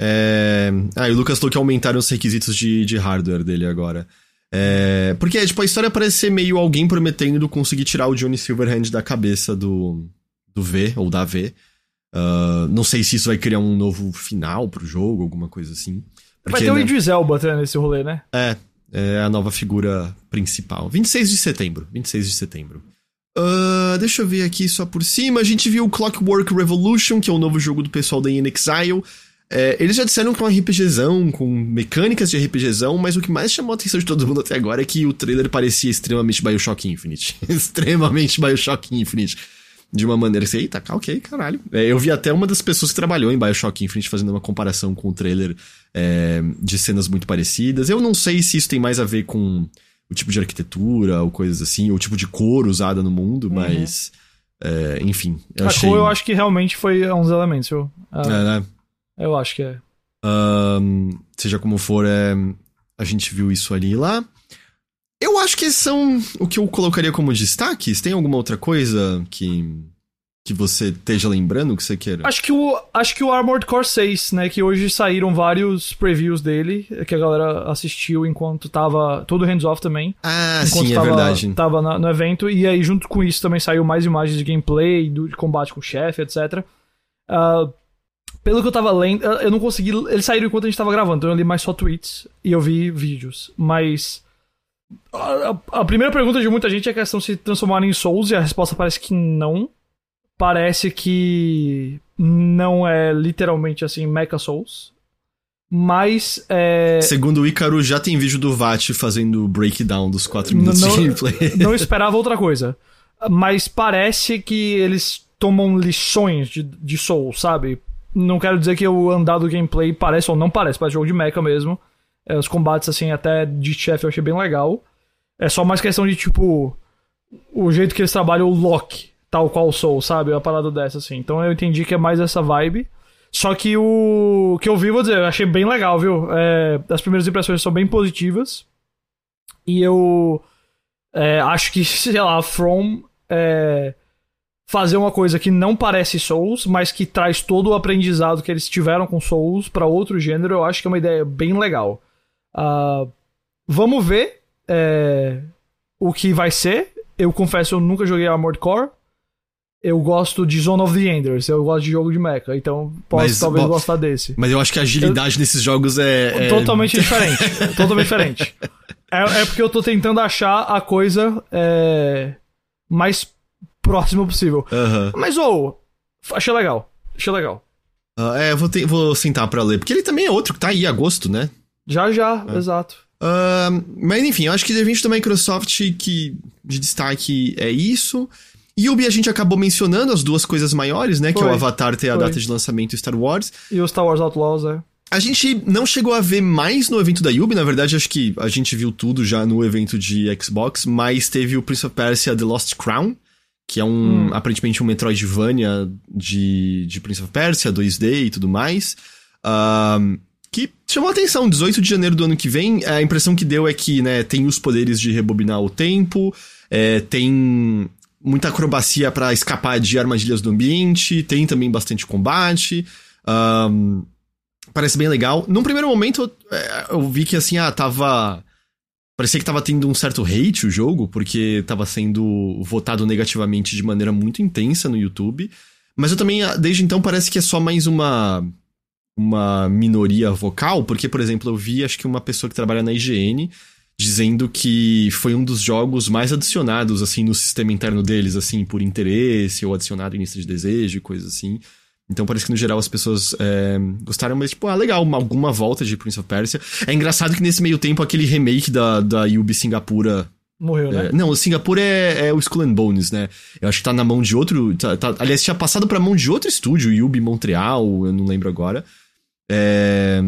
É... Ah, e o Lucas falou que aumentaram os requisitos de, de hardware dele agora. É... Porque, tipo, a história parece ser meio alguém prometendo conseguir tirar o Johnny Silverhand da cabeça do, do V, ou da V. Uh, não sei se isso vai criar um novo final pro jogo, alguma coisa assim. Porque, Vai ter o né? Idris Elba até nesse rolê, né? É, é a nova figura principal. 26 de setembro. 26 de setembro. Uh, deixa eu ver aqui só por cima. A gente viu Clockwork Revolution, que é o novo jogo do pessoal da In Exile. É, eles já disseram que é um RPGzão, com mecânicas de RPGzão, mas o que mais chamou a atenção de todo mundo até agora é que o trailer parecia extremamente Bioshock Infinite. <laughs> extremamente Bioshock Infinite de uma maneira assim, eita, ok, caralho. É, eu vi até uma das pessoas que trabalhou em Bioshock Infinite fazendo uma comparação com o trailer é, de cenas muito parecidas. Eu não sei se isso tem mais a ver com o tipo de arquitetura ou coisas assim, ou o tipo de cor usada no mundo, uhum. mas. É, enfim. Eu a achei... cor eu acho que realmente foi uns elementos, viu? Ah, é, né? Eu acho que é. Um, seja como for, é, a gente viu isso ali e lá. Eu acho que são o que eu colocaria como destaques. Tem alguma outra coisa que que você esteja lembrando que você queira? Acho que o acho que o Armored Core 6, né, que hoje saíram vários previews dele, que a galera assistiu enquanto tava todo hands off também. Ah, sim, é tava, é verdade. Tava na, no evento e aí junto com isso também saiu mais imagens de gameplay, do de combate com o chefe, etc. Uh, ah, pelo que eu tava lendo, eu não consegui. Eles saíram enquanto a gente tava gravando, então eu li mais só tweets e eu vi vídeos. Mas a, a, primeira pergunta de muita gente é a questão de se transformar em Souls, e a resposta parece que não. Parece que não é literalmente assim Mecha Souls. Mas é... Segundo o Icaro, já tem vídeo do VAT fazendo o breakdown dos 4 minutos não, de gameplay. <laughs> Não esperava outra coisa. Mas parece que eles tomam lições de, de Souls, sabe? Não quero dizer que o andar do gameplay parece ou não parece, parece jogo de mecha mesmo. É, os combates, assim, até de chefe eu achei bem legal. É só mais questão de, tipo, o jeito que eles trabalham o Loki, tal qual o Soul, sabe? Uma parada dessa, assim. Então eu entendi que é mais essa vibe. Só que o que eu vi, vou dizer, eu achei bem legal, viu? É, as primeiras impressões são bem positivas. E eu é, acho que, <laughs> sei lá, From é, fazer uma coisa que não parece Souls, mas que traz todo o aprendizado que eles tiveram com Souls para outro gênero, eu acho que é uma ideia bem legal. Uh, vamos ver é, o que vai ser. Eu confesso, eu nunca joguei Armored Core. Eu gosto de Zone of the Enders, eu gosto de jogo de mecha, então posso mas, talvez bom, gostar desse. Mas eu acho que a agilidade eu, nesses jogos é, é... Totalmente diferente. <laughs> totalmente diferente. É, é, porque eu tô tentando achar a coisa é, mais próxima possível. Mas, ou, oh, achei legal. Achei legal. Uh, é, vou, ter, vou sentar pra ler, porque ele também é outro que tá aí, agosto, né? Já, já, é. exato. Uh, mas enfim, eu acho que evento da Microsoft que de destaque é isso. E Ubi a gente acabou mencionando as duas coisas maiores, né? Foi. Que é o Avatar ter a data de lançamento Star Wars. E o Star Wars Outlaws, é. A gente não chegou a ver mais no evento da Ubi, na verdade acho que a gente viu tudo já no evento de Xbox, mas teve o Prince of Persia The Lost Crown, que é um, hum. aparentemente um Metroidvania de, de Prince of Persia, 2D e tudo mais. Um, que chamou a atenção. 18 de janeiro do ano que vem, a impressão que deu é que, né, tem os poderes de rebobinar o tempo, é, tem muita acrobacia para escapar de armadilhas do ambiente, tem também bastante combate. Um, parece bem legal. Num primeiro momento, eu, é, eu vi que assim, ah, tava. Parecia que tava tendo um certo hate o jogo, porque tava sendo votado negativamente de maneira muito intensa no YouTube. Mas eu também, ah, desde então, parece que é só mais uma uma minoria vocal, porque, por exemplo, eu vi acho que uma pessoa que trabalha na IGN dizendo que foi um dos jogos mais adicionados, assim, no sistema interno deles, assim, por interesse, ou adicionado em lista de desejo e coisas assim. Então parece que no geral as pessoas é, gostaram, mas tipo, ah, legal, uma, alguma volta de Prince of Persia. É engraçado que nesse meio tempo aquele remake da, da Ubi Singapura Morreu, né? É, não, o Singapura é, é, o Skull and Bones, né? Eu acho que tá na mão de outro. Tá, tá, aliás, tinha passado pra mão de outro estúdio, Ubi Montreal, eu não lembro agora. É,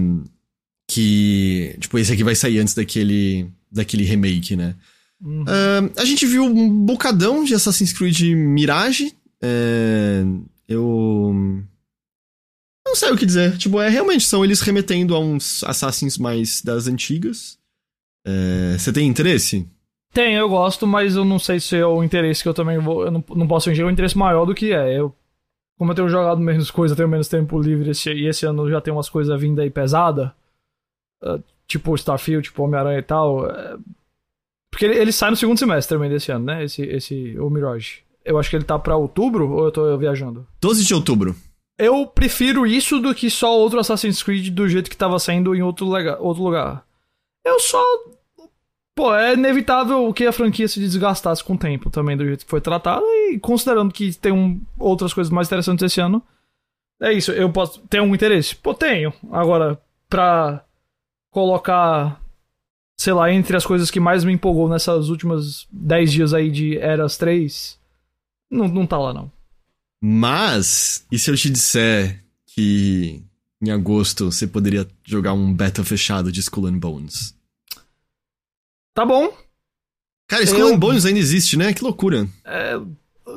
que. Tipo, esse aqui vai sair antes daquele, daquele remake, né? Uhum. Uh, a gente viu um bocadão de Assassin's Creed Mirage. É, eu. Não sei o que dizer. Tipo, é realmente são eles remetendo a uns Assassins mais das antigas. É, você tem interesse? Tem, eu gosto, mas eu não sei se é o interesse que eu também vou. Eu não, não posso fingir um interesse maior do que é. Eu, como eu tenho jogado menos coisa, tenho menos tempo livre esse, e esse ano já tem umas coisas vindo aí pesada. Uh, tipo Starfield, tipo Homem-Aranha e tal. Uh, porque ele, ele, sai no segundo semestre também desse ano, né? Esse, esse o Mirage. Eu acho que ele tá pra outubro ou eu tô viajando? 12 de outubro. Eu prefiro isso do que só outro Assassin's Creed do jeito que tava saindo em outro, lega, outro lugar. Eu só Pô, é inevitável que a franquia se desgastasse com o tempo também, do jeito que foi tratada, e considerando que tem um, outras coisas mais interessantes esse ano. É isso, eu posso. ter um interesse? Pô, tenho. Agora, pra colocar, sei lá, entre as coisas que mais me empolgou nessas últimas 10 dias aí de Eras 3, não, não tá lá não. Mas, e se eu te disser que em agosto você poderia jogar um beta fechado de Skull and Bones? Tá bom. Cara, Skull eu... Bones ainda existe, né? Que loucura. É,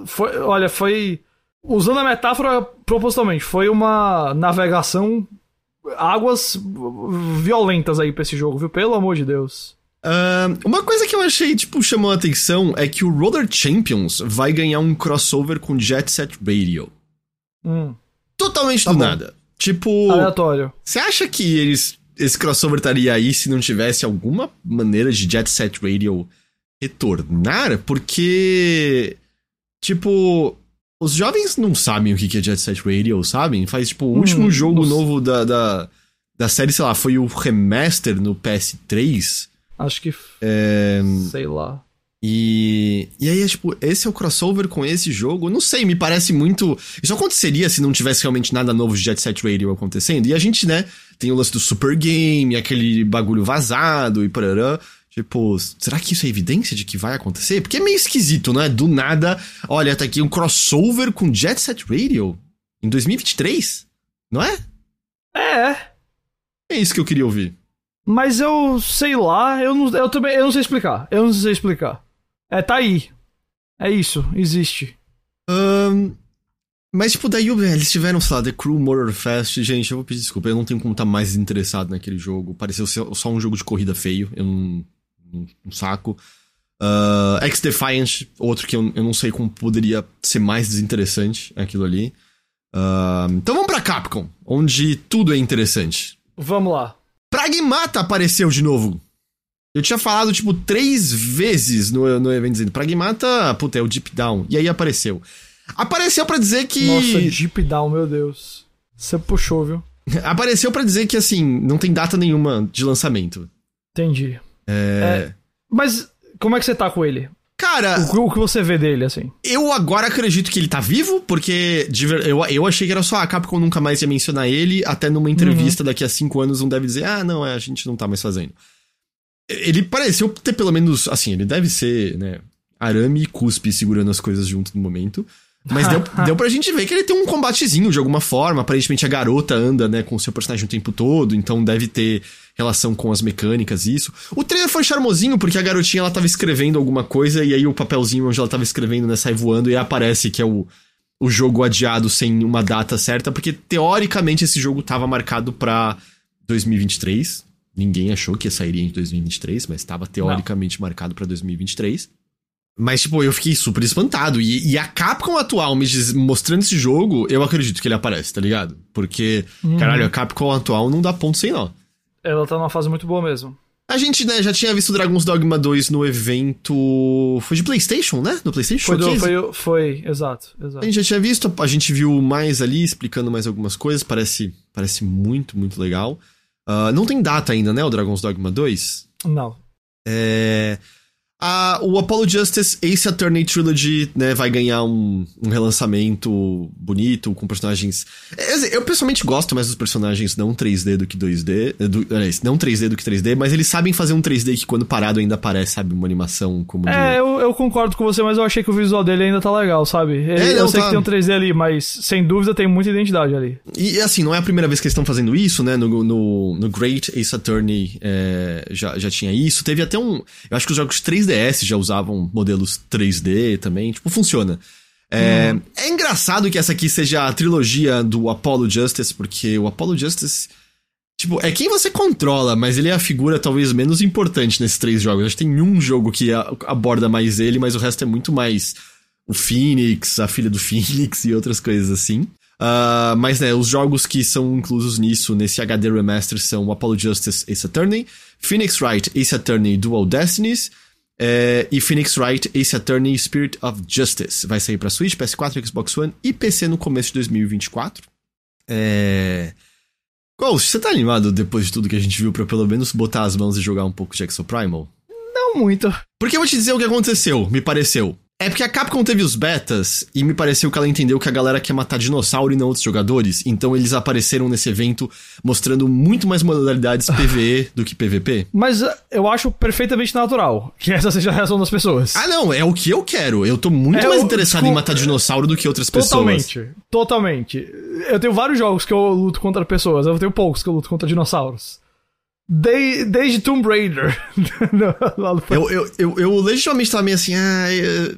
foi, olha, foi. Usando a metáfora propositalmente, foi uma navegação. Águas violentas aí pra esse jogo, viu? Pelo amor de Deus. Uh, uma coisa que eu achei, tipo, chamou a atenção é que o Roller Champions vai ganhar um crossover com Jet Set Radio. Hum. Totalmente tá do bom. nada. Tipo. Aleatório. Você acha que eles esse crossover estaria aí se não tivesse alguma maneira de Jet Set Radio retornar, porque. Tipo. Os jovens não sabem o que é Jet Set Radio, sabem? Faz, tipo, o hum, último jogo nossa. novo da, da, da série, sei lá, foi o remaster no PS3. Acho que. É... Sei lá. E, e aí é tipo, esse é o crossover com esse jogo? Não sei, me parece muito. Isso aconteceria se não tivesse realmente nada novo de Jet Set Radio acontecendo. E a gente, né, tem o lance do Super Game, aquele bagulho vazado e parará. Tipo, será que isso é evidência de que vai acontecer? Porque é meio esquisito, né? Do nada, olha, tá aqui um crossover com Jet Set Radio em 2023, não é? É. É isso que eu queria ouvir. Mas eu sei lá, eu não, eu também eu não sei explicar. Eu não sei explicar. É, tá aí. É isso, existe. Um, mas, tipo, daí eles tiveram, sei lá, The Crew Motorfest. Gente, eu vou pedir desculpa, eu não tenho como estar mais interessado naquele jogo. Pareceu ser só um jogo de corrida feio, eu não. Um saco. Uh, X-Defiant, outro que eu, eu não sei como poderia ser mais desinteressante aquilo ali. Uh, então vamos pra Capcom, onde tudo é interessante. Vamos lá. Pragmata apareceu de novo. Eu tinha falado, tipo, três vezes no, no evento dizendo Pragmata, puta, é o Deep Down. E aí apareceu. Apareceu para dizer que. Nossa, Deep Down, meu Deus. Você puxou, viu? <laughs> Apareceu para dizer que, assim, não tem data nenhuma de lançamento. Entendi. É... é... Mas como é que você tá com ele? Cara. O, o, que você vê dele, assim? Eu agora acredito que ele tá vivo, porque eu, eu achei que era só a Capcom nunca mais ia mencionar ele, até numa entrevista uhum. daqui a cinco anos não deve dizer, ah, não, é, a gente não tá mais fazendo. Ele pareceu ter pelo menos, assim, ele deve ser, né, arame e cuspe segurando as coisas junto no momento. Mas deu, <laughs> deu pra gente ver que ele tem um combatezinho de alguma forma. Aparentemente a garota anda, né, com o seu personagem o tempo todo, então deve ter relação com as mecânicas e isso. O trailer foi charmosinho porque a garotinha ela tava escrevendo alguma coisa e aí o papelzinho onde ela tava escrevendo, né, sai voando e aparece que é o, o jogo adiado sem uma data certa, porque teoricamente esse jogo tava marcado pra 2023. Ninguém achou que ia sair em 2023, mas estava teoricamente Não. marcado para 2023. Mas, tipo, eu fiquei super espantado. E, e a Capcom atual me diz- mostrando esse jogo, eu acredito que ele aparece, tá ligado? Porque, Uhum. caralho, a Capcom atual não dá ponto sem nó. Ela tá numa fase muito boa mesmo. A gente, né, já tinha visto Dragon's Dogma 2 no evento. Foi de PlayStation, né? No PlayStation Foi, do, foi, foi, exato, A exato. gente já tinha visto, a gente viu mais ali, explicando mais algumas coisas. Parece, parece muito, muito legal. Ah, não tem data ainda, né? O Dragon's Dogma 2. Não. É. a- o Apollo Justice Ace Attorney Trilogy, né, vai ganhar um, um relançamento bonito, com personagens. É, Eu pessoalmente gosto mais dos personagens não 3D do que 2D. eh, Do, não 3D do que 3D, mas eles sabem fazer um 3D que quando parado ainda parece, sabe, uma animação como. de- É, eu, eu concordo com você, mas eu achei que o visual dele ainda tá legal, sabe? Ele- É, não, eu sei tá. que tem um 3D ali, mas sem dúvida tem muita identidade ali. E assim, não é a primeira vez que eles estão fazendo isso, né? No, no, no Great Ace Attorney é, já, já tinha isso. Teve até um. Eu acho que os jogos 3DS já usavam modelos 3D também. Tipo, funciona. É, é engraçado que essa aqui seja a trilogia do Apollo Justice, porque o Apollo Justice. Tipo, é quem você controla, mas ele é a figura talvez menos importante nesses três jogos. Acho que tem um jogo que aborda mais ele, mas o resto é muito mais o Phoenix, a filha do <laughs> Phoenix e outras coisas assim. Ah, mas, né, os jogos que são inclusos nisso, nesse HD Remaster, são o Apollo Justice Ace Attorney, Phoenix Wright Ace Attorney Dual Destinies, é, e Phoenix Wright Ace Attorney Spirit of Justice. Vai sair pra Switch, PS4, Xbox One e PC no começo de 2024. É... Ghost, você tá animado depois de tudo que a gente viu pra pelo menos botar as mãos e jogar um pouco de Exoprimal? Não muito. Porque eu vou te dizer o que aconteceu, me pareceu. É porque a Capcom teve os betas e me pareceu que ela entendeu que a galera quer matar dinossauro e não outros jogadores. Então eles apareceram nesse evento mostrando muito mais modalidades PVE <laughs> do que PVP. Mas uh, eu acho perfeitamente natural que essa seja a reação das pessoas. Ah, não, é o que eu quero. Eu tô muito É, mais interessado em matar dinossauro do que outras pessoas. Totalmente. Totalmente. Eu tenho vários jogos que eu luto contra pessoas. Eu tenho poucos que eu luto contra dinossauros. De- desde Tomb Raider. <laughs> Eu, eu, eu, eu legitimamente tava meio assim, ah, eu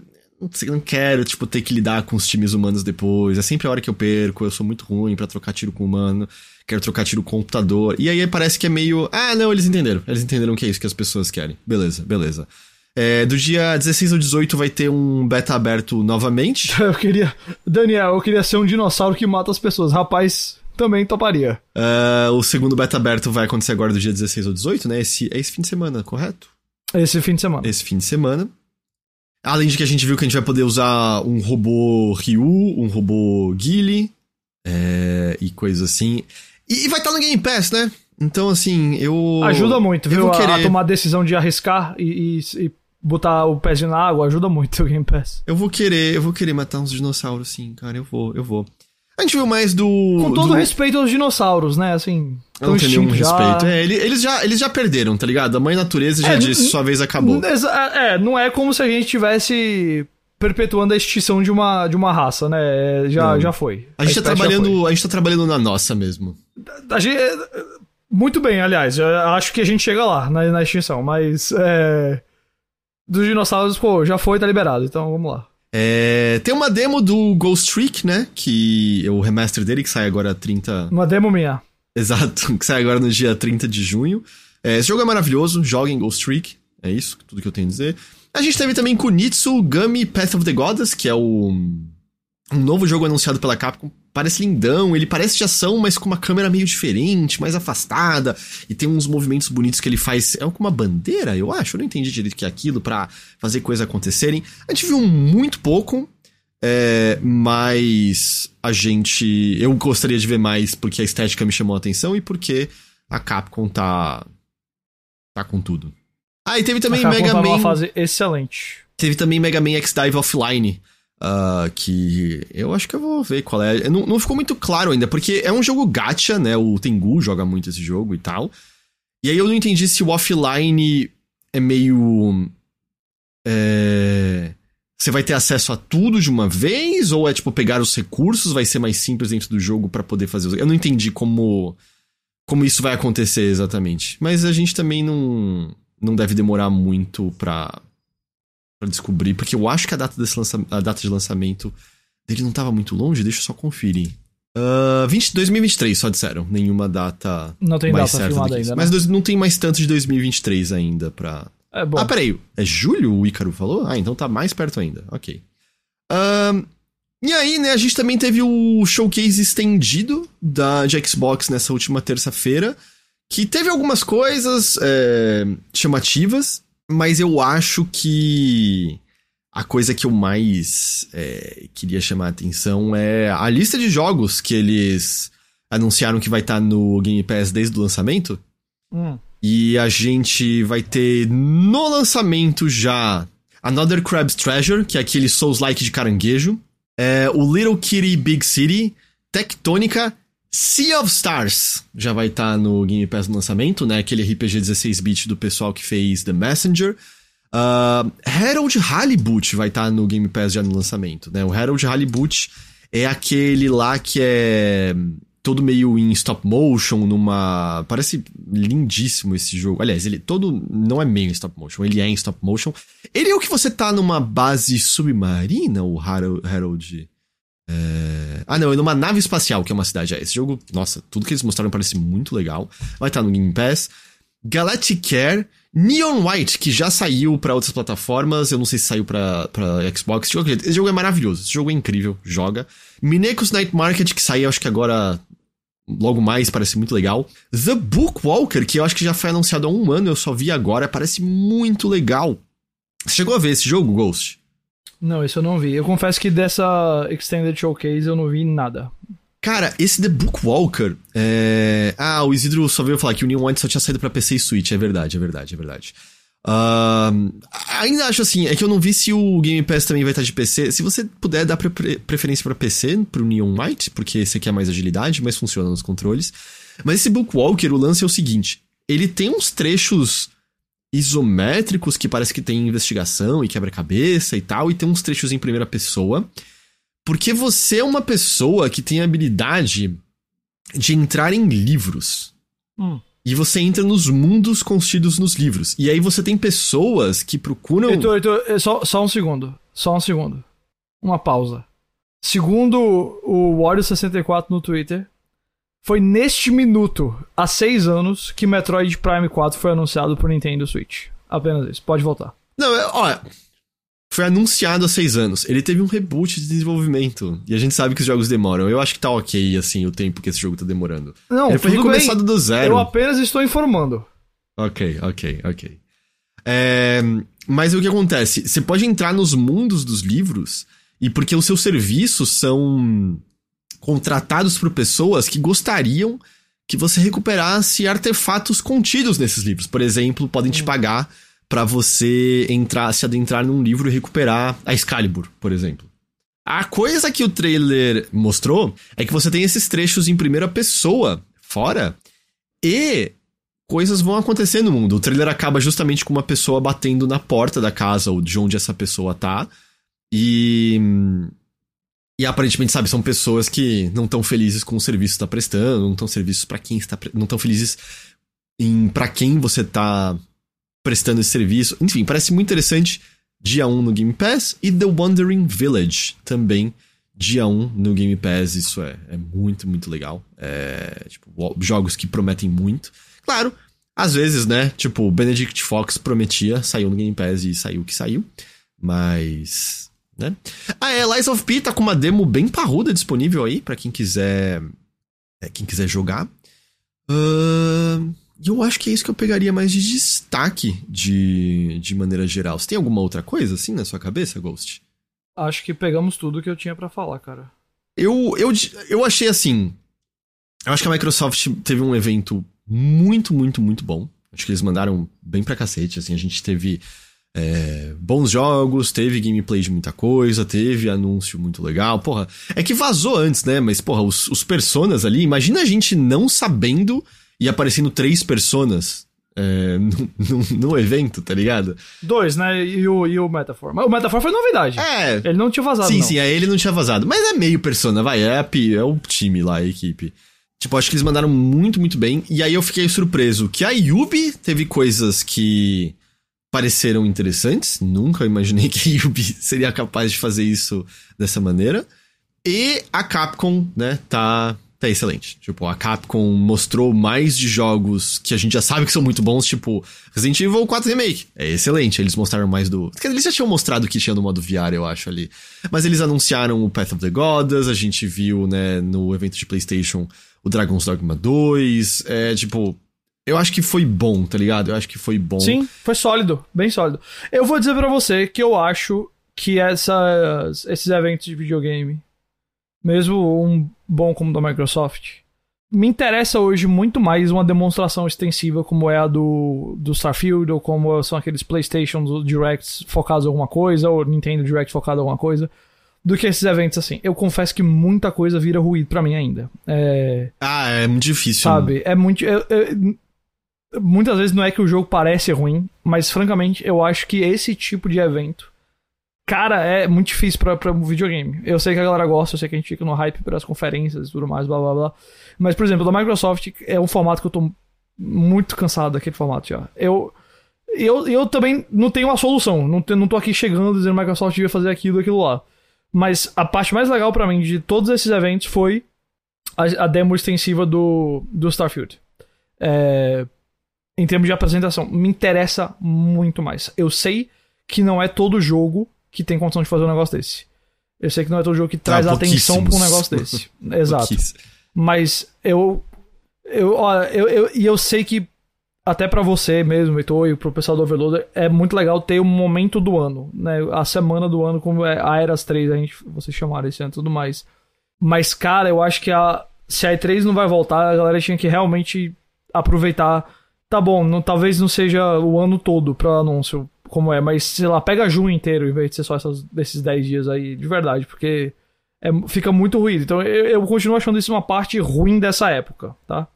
não quero, tipo, ter que lidar com os times humanos depois. É sempre a hora que eu perco, eu sou muito ruim pra trocar tiro com humano, quero trocar tiro com computador. E aí parece que é meio, ah, não, eles entenderam. Eles entenderam que é isso que as pessoas querem. Beleza, beleza. É, do dia 16 ao 18 vai ter um beta aberto novamente. <laughs> Eu queria. Daniel, eu queria ser um dinossauro que mata as pessoas. Rapaz, também toparia. Ah, o segundo beta aberto vai acontecer agora do dia 16 ao 18, né? Esse, é esse fim de semana, correto? Esse fim de semana. esse fim de semana. Além de que a gente viu que a gente vai poder usar um robô Ryu, um robô Guile, é, e coisas assim. E, vai estar no Game Pass, né? Então, assim, eu. Ajuda muito, viu? querer, A, tomar a decisão de arriscar e, e- e botar o pezinho na água ajuda muito o Game Pass. Eu vou querer, eu vou querer matar uns dinossauros, sim, cara. Eu vou, eu vou. A gente viu mais do. Com todo do... respeito aos dinossauros, né? Assim. Não tenho nenhum já. respeito. É, ele- eles, já, eles já perderam, tá ligado? A mãe natureza já É, disse, sua vez acabou. É, não é como se a gente tivesse perpetuando a extinção de uma, de uma raça, né? É, Já, Não. já foi. A gente, tá trabalhando, a gente tá trabalhando na nossa mesmo. A gente- é, muito bem, aliás. acho que a gente chega lá na, na extinção, mas. É, dos dinossauros, pô, já foi, tá liberado. Então vamos lá. É, tem uma demo do Ghost Trick, né? Que é o remaster dele, que sai agora 30. Uma demo minha. Exato, <laughs> que sai agora no dia 30 de junho. É, esse jogo é maravilhoso, joguem Ghost Trick. É isso, tudo que eu tenho a dizer. A gente teve também Kunitsu Gummy Path of the Goddess, que é o. Um novo jogo anunciado pela Capcom. Parece lindão, ele parece de ação, mas com uma câmera meio diferente, mais afastada. E tem uns movimentos bonitos que ele faz. É com uma bandeira, eu acho. Eu não entendi direito o que é aquilo pra fazer coisas acontecerem. A gente viu muito pouco. É, mas a gente. Eu gostaria de ver mais porque a estética me chamou a atenção e porque a Capcom tá. tá com tudo. Ah, e teve também Mega tá Man. fase excelente. Teve também Mega Man X-Dive Offline. Ah, que eu acho que eu vou ver qual é. Não, não ficou muito claro ainda, porque é um jogo gacha, né? O Tengu joga muito esse jogo e tal. E aí eu não entendi se o offline é meio. É. Você vai ter acesso a tudo de uma vez? Ou é tipo pegar os recursos, vai ser mais simples dentro do jogo pra poder fazer os. Eu não entendi como. Como isso vai acontecer exatamente. Mas a gente também não. Não deve demorar muito pra. Pra descobrir. Porque eu acho que a data, desse lança, a data de lançamento dele não tava muito longe. Deixa eu só conferir. Ah, 20, 2023, só disseram. Nenhuma data Não tem mais data certa ainda, Mas né? dois- não tem mais tanto de 2023 ainda pra, É bom. Ah, peraí. É julho o Ícaro falou? Ah, então tá mais perto ainda. Ok. Ahn, e aí, né, a gente também teve o showcase estendido da, de Xbox nessa última terça-feira, que teve algumas coisas é, chamativas, mas eu acho que a coisa que eu mais é, queria chamar a atenção é a lista de jogos que eles anunciaram que vai estar no Game Pass desde o lançamento. Hum. E a gente vai ter no lançamento já Another Crab's Treasure, que é aquele Souls-like de caranguejo. É, o Little Kitty Big City, Tectônica, Sea of Stars já vai estar no Game Pass no lançamento, né? Aquele RPG 16-bit do pessoal que fez The Messenger. Uh, Harold Halibut vai estar no Game Pass já no lançamento, né? O Harold Halibut é aquele lá que é todo meio em stop motion, numa. Parece lindíssimo esse jogo. Aliás, ele todo não é meio em stop motion, ele é em stop motion. Ele é o que você tá numa base submarina, o Harold. Harold é... Ah, não, é numa nave espacial, que é uma cidade. É, esse jogo, nossa, tudo que eles mostraram parece muito legal. Vai estar no Game Pass. Galactic Care, Neon White, que já saiu para outras plataformas, eu não sei se saiu pra Xbox. Esse jogo, esse jogo é maravilhoso, esse jogo é incrível, joga. Mineco's Night Market, que saiu acho que agora logo mais, parece muito legal. The Bookwalker, que eu acho que já foi anunciado há um ano, eu só vi agora, parece muito legal. Você chegou a ver esse jogo, Ghost? Não, isso eu não vi. Eu confesso que dessa Extended Showcase eu não vi nada. Cara, esse The Bookwalker. É... Ah, o Isidro só veio falar que o Neon White só tinha saído pra PC e Switch. É verdade, é verdade, é verdade. Uh, ainda acho assim, é que eu não vi se o Game Pass também vai estar de PC. Se você puder dar pre preferência para PC, pro Neon White, porque esse aqui é mais agilidade, mas funciona nos controles. Mas esse Bookwalker, o lance é o seguinte: ele tem uns trechos isométricos que parece que tem investigação e quebra-cabeça e tal, e tem uns trechos em primeira pessoa. Porque você é uma pessoa que tem a habilidade de entrar em livros. Hum. E você entra nos mundos constidos nos livros. E aí você tem pessoas que procuram. Heitor, Heitor, é só, só um segundo. Só um segundo. Uma pausa. Segundo o Wario64 no Twitter, foi neste minuto, há seis anos, que Metroid Prime 4 foi anunciado por Nintendo Switch. Apenas isso. Pode voltar. Não, é, olha. Foi anunciado há seis anos. Ele teve um reboot de desenvolvimento. E a gente sabe que os jogos demoram. Eu acho que tá ok, assim, o tempo que esse jogo tá demorando. Não, Ele foi recomeçado bem. do zero. Eu apenas estou informando. Ok, ok, ok. É, mas o que acontece? Você pode entrar nos mundos dos livros e porque os seus serviços são contratados por pessoas que gostariam que você recuperasse artefatos contidos nesses livros. Por exemplo, podem te pagar para você entrar, se adentrar num livro e recuperar a Excalibur, por exemplo. A coisa que o trailer mostrou é que você tem esses trechos em primeira pessoa fora e coisas vão acontecer no mundo. O trailer acaba justamente com uma pessoa batendo na porta da casa ou de onde essa pessoa tá. E. E aparentemente, sabe, são pessoas que não estão felizes com o serviço que está prestando, não estão serviços para quem está, não estão felizes em para quem você tá prestando esse serviço. Enfim, parece muito interessante. Dia 1 no Game Pass e The Wandering Village também dia 1 no Game Pass. Isso é, é muito, muito legal. É, tipo, jogos que prometem muito. Claro, às vezes, né? Tipo, Benedict Fox prometia, saiu no Game Pass e saiu o que saiu. Mas. Né? Ah, é, Lies of P tá com uma demo bem parruda disponível aí para quem quiser. É, quem quiser jogar. Uh, eu acho que é isso que eu pegaria mais de destaque de, de maneira geral. Você tem alguma outra coisa assim na sua cabeça, Ghost? Acho que pegamos tudo que eu tinha para falar, cara. Eu, eu, eu achei assim. Eu acho que a Microsoft teve um evento muito, muito, muito bom. Acho que eles mandaram bem pra cacete. Assim, a gente teve é, bons jogos, teve gameplay de muita coisa, teve anúncio muito legal. Porra, é que vazou antes, né? Mas, porra, os, os personas ali, imagina a gente não sabendo e aparecendo três personas é, no, no, no, evento, tá ligado? Dois, né? E o, e o Metaphor. Mas o Metaphor foi novidade. É. Ele não tinha vazado. Sim, não. sim, aí ele não tinha vazado. Mas é meio persona, vai. É, a, é o time lá, a equipe. Tipo, acho que eles mandaram muito, muito bem. E aí eu fiquei surpreso que a Yubi teve coisas que pareceram interessantes. Nunca imaginei que <laughs> a Yubi seria capaz de fazer isso dessa maneira. E a Capcom, né, tá tá excelente. Tipo, a Capcom mostrou mais de jogos que a gente já sabe que são muito bons, tipo Resident Evil 4 Remake. É excelente, eles mostraram mais do... Eles já tinham mostrado que tinha no modo VR, eu acho, ali. Mas eles anunciaram o Path of the Gods, a gente viu, né, no evento de PlayStation, o Dragon's Dogma 2, é, tipo... Eu acho que foi bom, tá ligado? Eu acho que foi bom. Sim, foi sólido, bem sólido. Eu vou dizer para você que eu acho que essas, esses eventos de videogame, mesmo um bom como o da Microsoft, me interessa hoje muito mais uma demonstração extensiva como é a do, do Starfield, ou como são aqueles PlayStation Directs focados em alguma coisa, ou Nintendo Direct focado em alguma coisa, do que esses eventos assim. Eu confesso que muita coisa vira ruído para mim ainda. É... Ah, é muito difícil. Sabe? É muito. Eu, eu, muitas vezes não é que o jogo parece ruim, mas francamente eu acho que esse tipo de evento Cara, é muito difícil pra, pra um videogame. Eu sei que a galera gosta, eu sei que a gente fica no hype pelas conferências e tudo mais, blá blá blá. Mas, por exemplo, da Microsoft é um formato que eu tô muito cansado daquele formato já. Eu, eu, eu também não tenho uma solução. Não, não tô aqui chegando dizendo que a Microsoft devia fazer aquilo aquilo lá. Mas a parte mais legal para mim de todos esses eventos foi a, a demo extensiva do, do Starfield. É, em termos de apresentação, me interessa muito mais. Eu sei que não é todo jogo que tem condição de fazer um negócio desse. Eu sei que não é todo jogo que tá, traz atenção pra um negócio <laughs> desse. Exato. Mas eu. Eu, olha, eu, eu, e eu sei que até para você mesmo, Heitor, e pro pessoal do Overloader, é muito legal ter um momento do ano, né? A semana do ano, como é a Eras 3, a gente, vocês chamaram esse ano e tudo mais. Mas, cara, eu acho que a, se a E3 não vai voltar, a galera tinha que realmente aproveitar. Tá bom, não, talvez não seja o ano todo para anúncio, como é, mas sei lá, pega junho inteiro em vez de ser só essas, desses 10 dias aí, de verdade, porque é, fica muito ruído. Então eu, eu, continuo achando isso uma parte ruim dessa época, tá?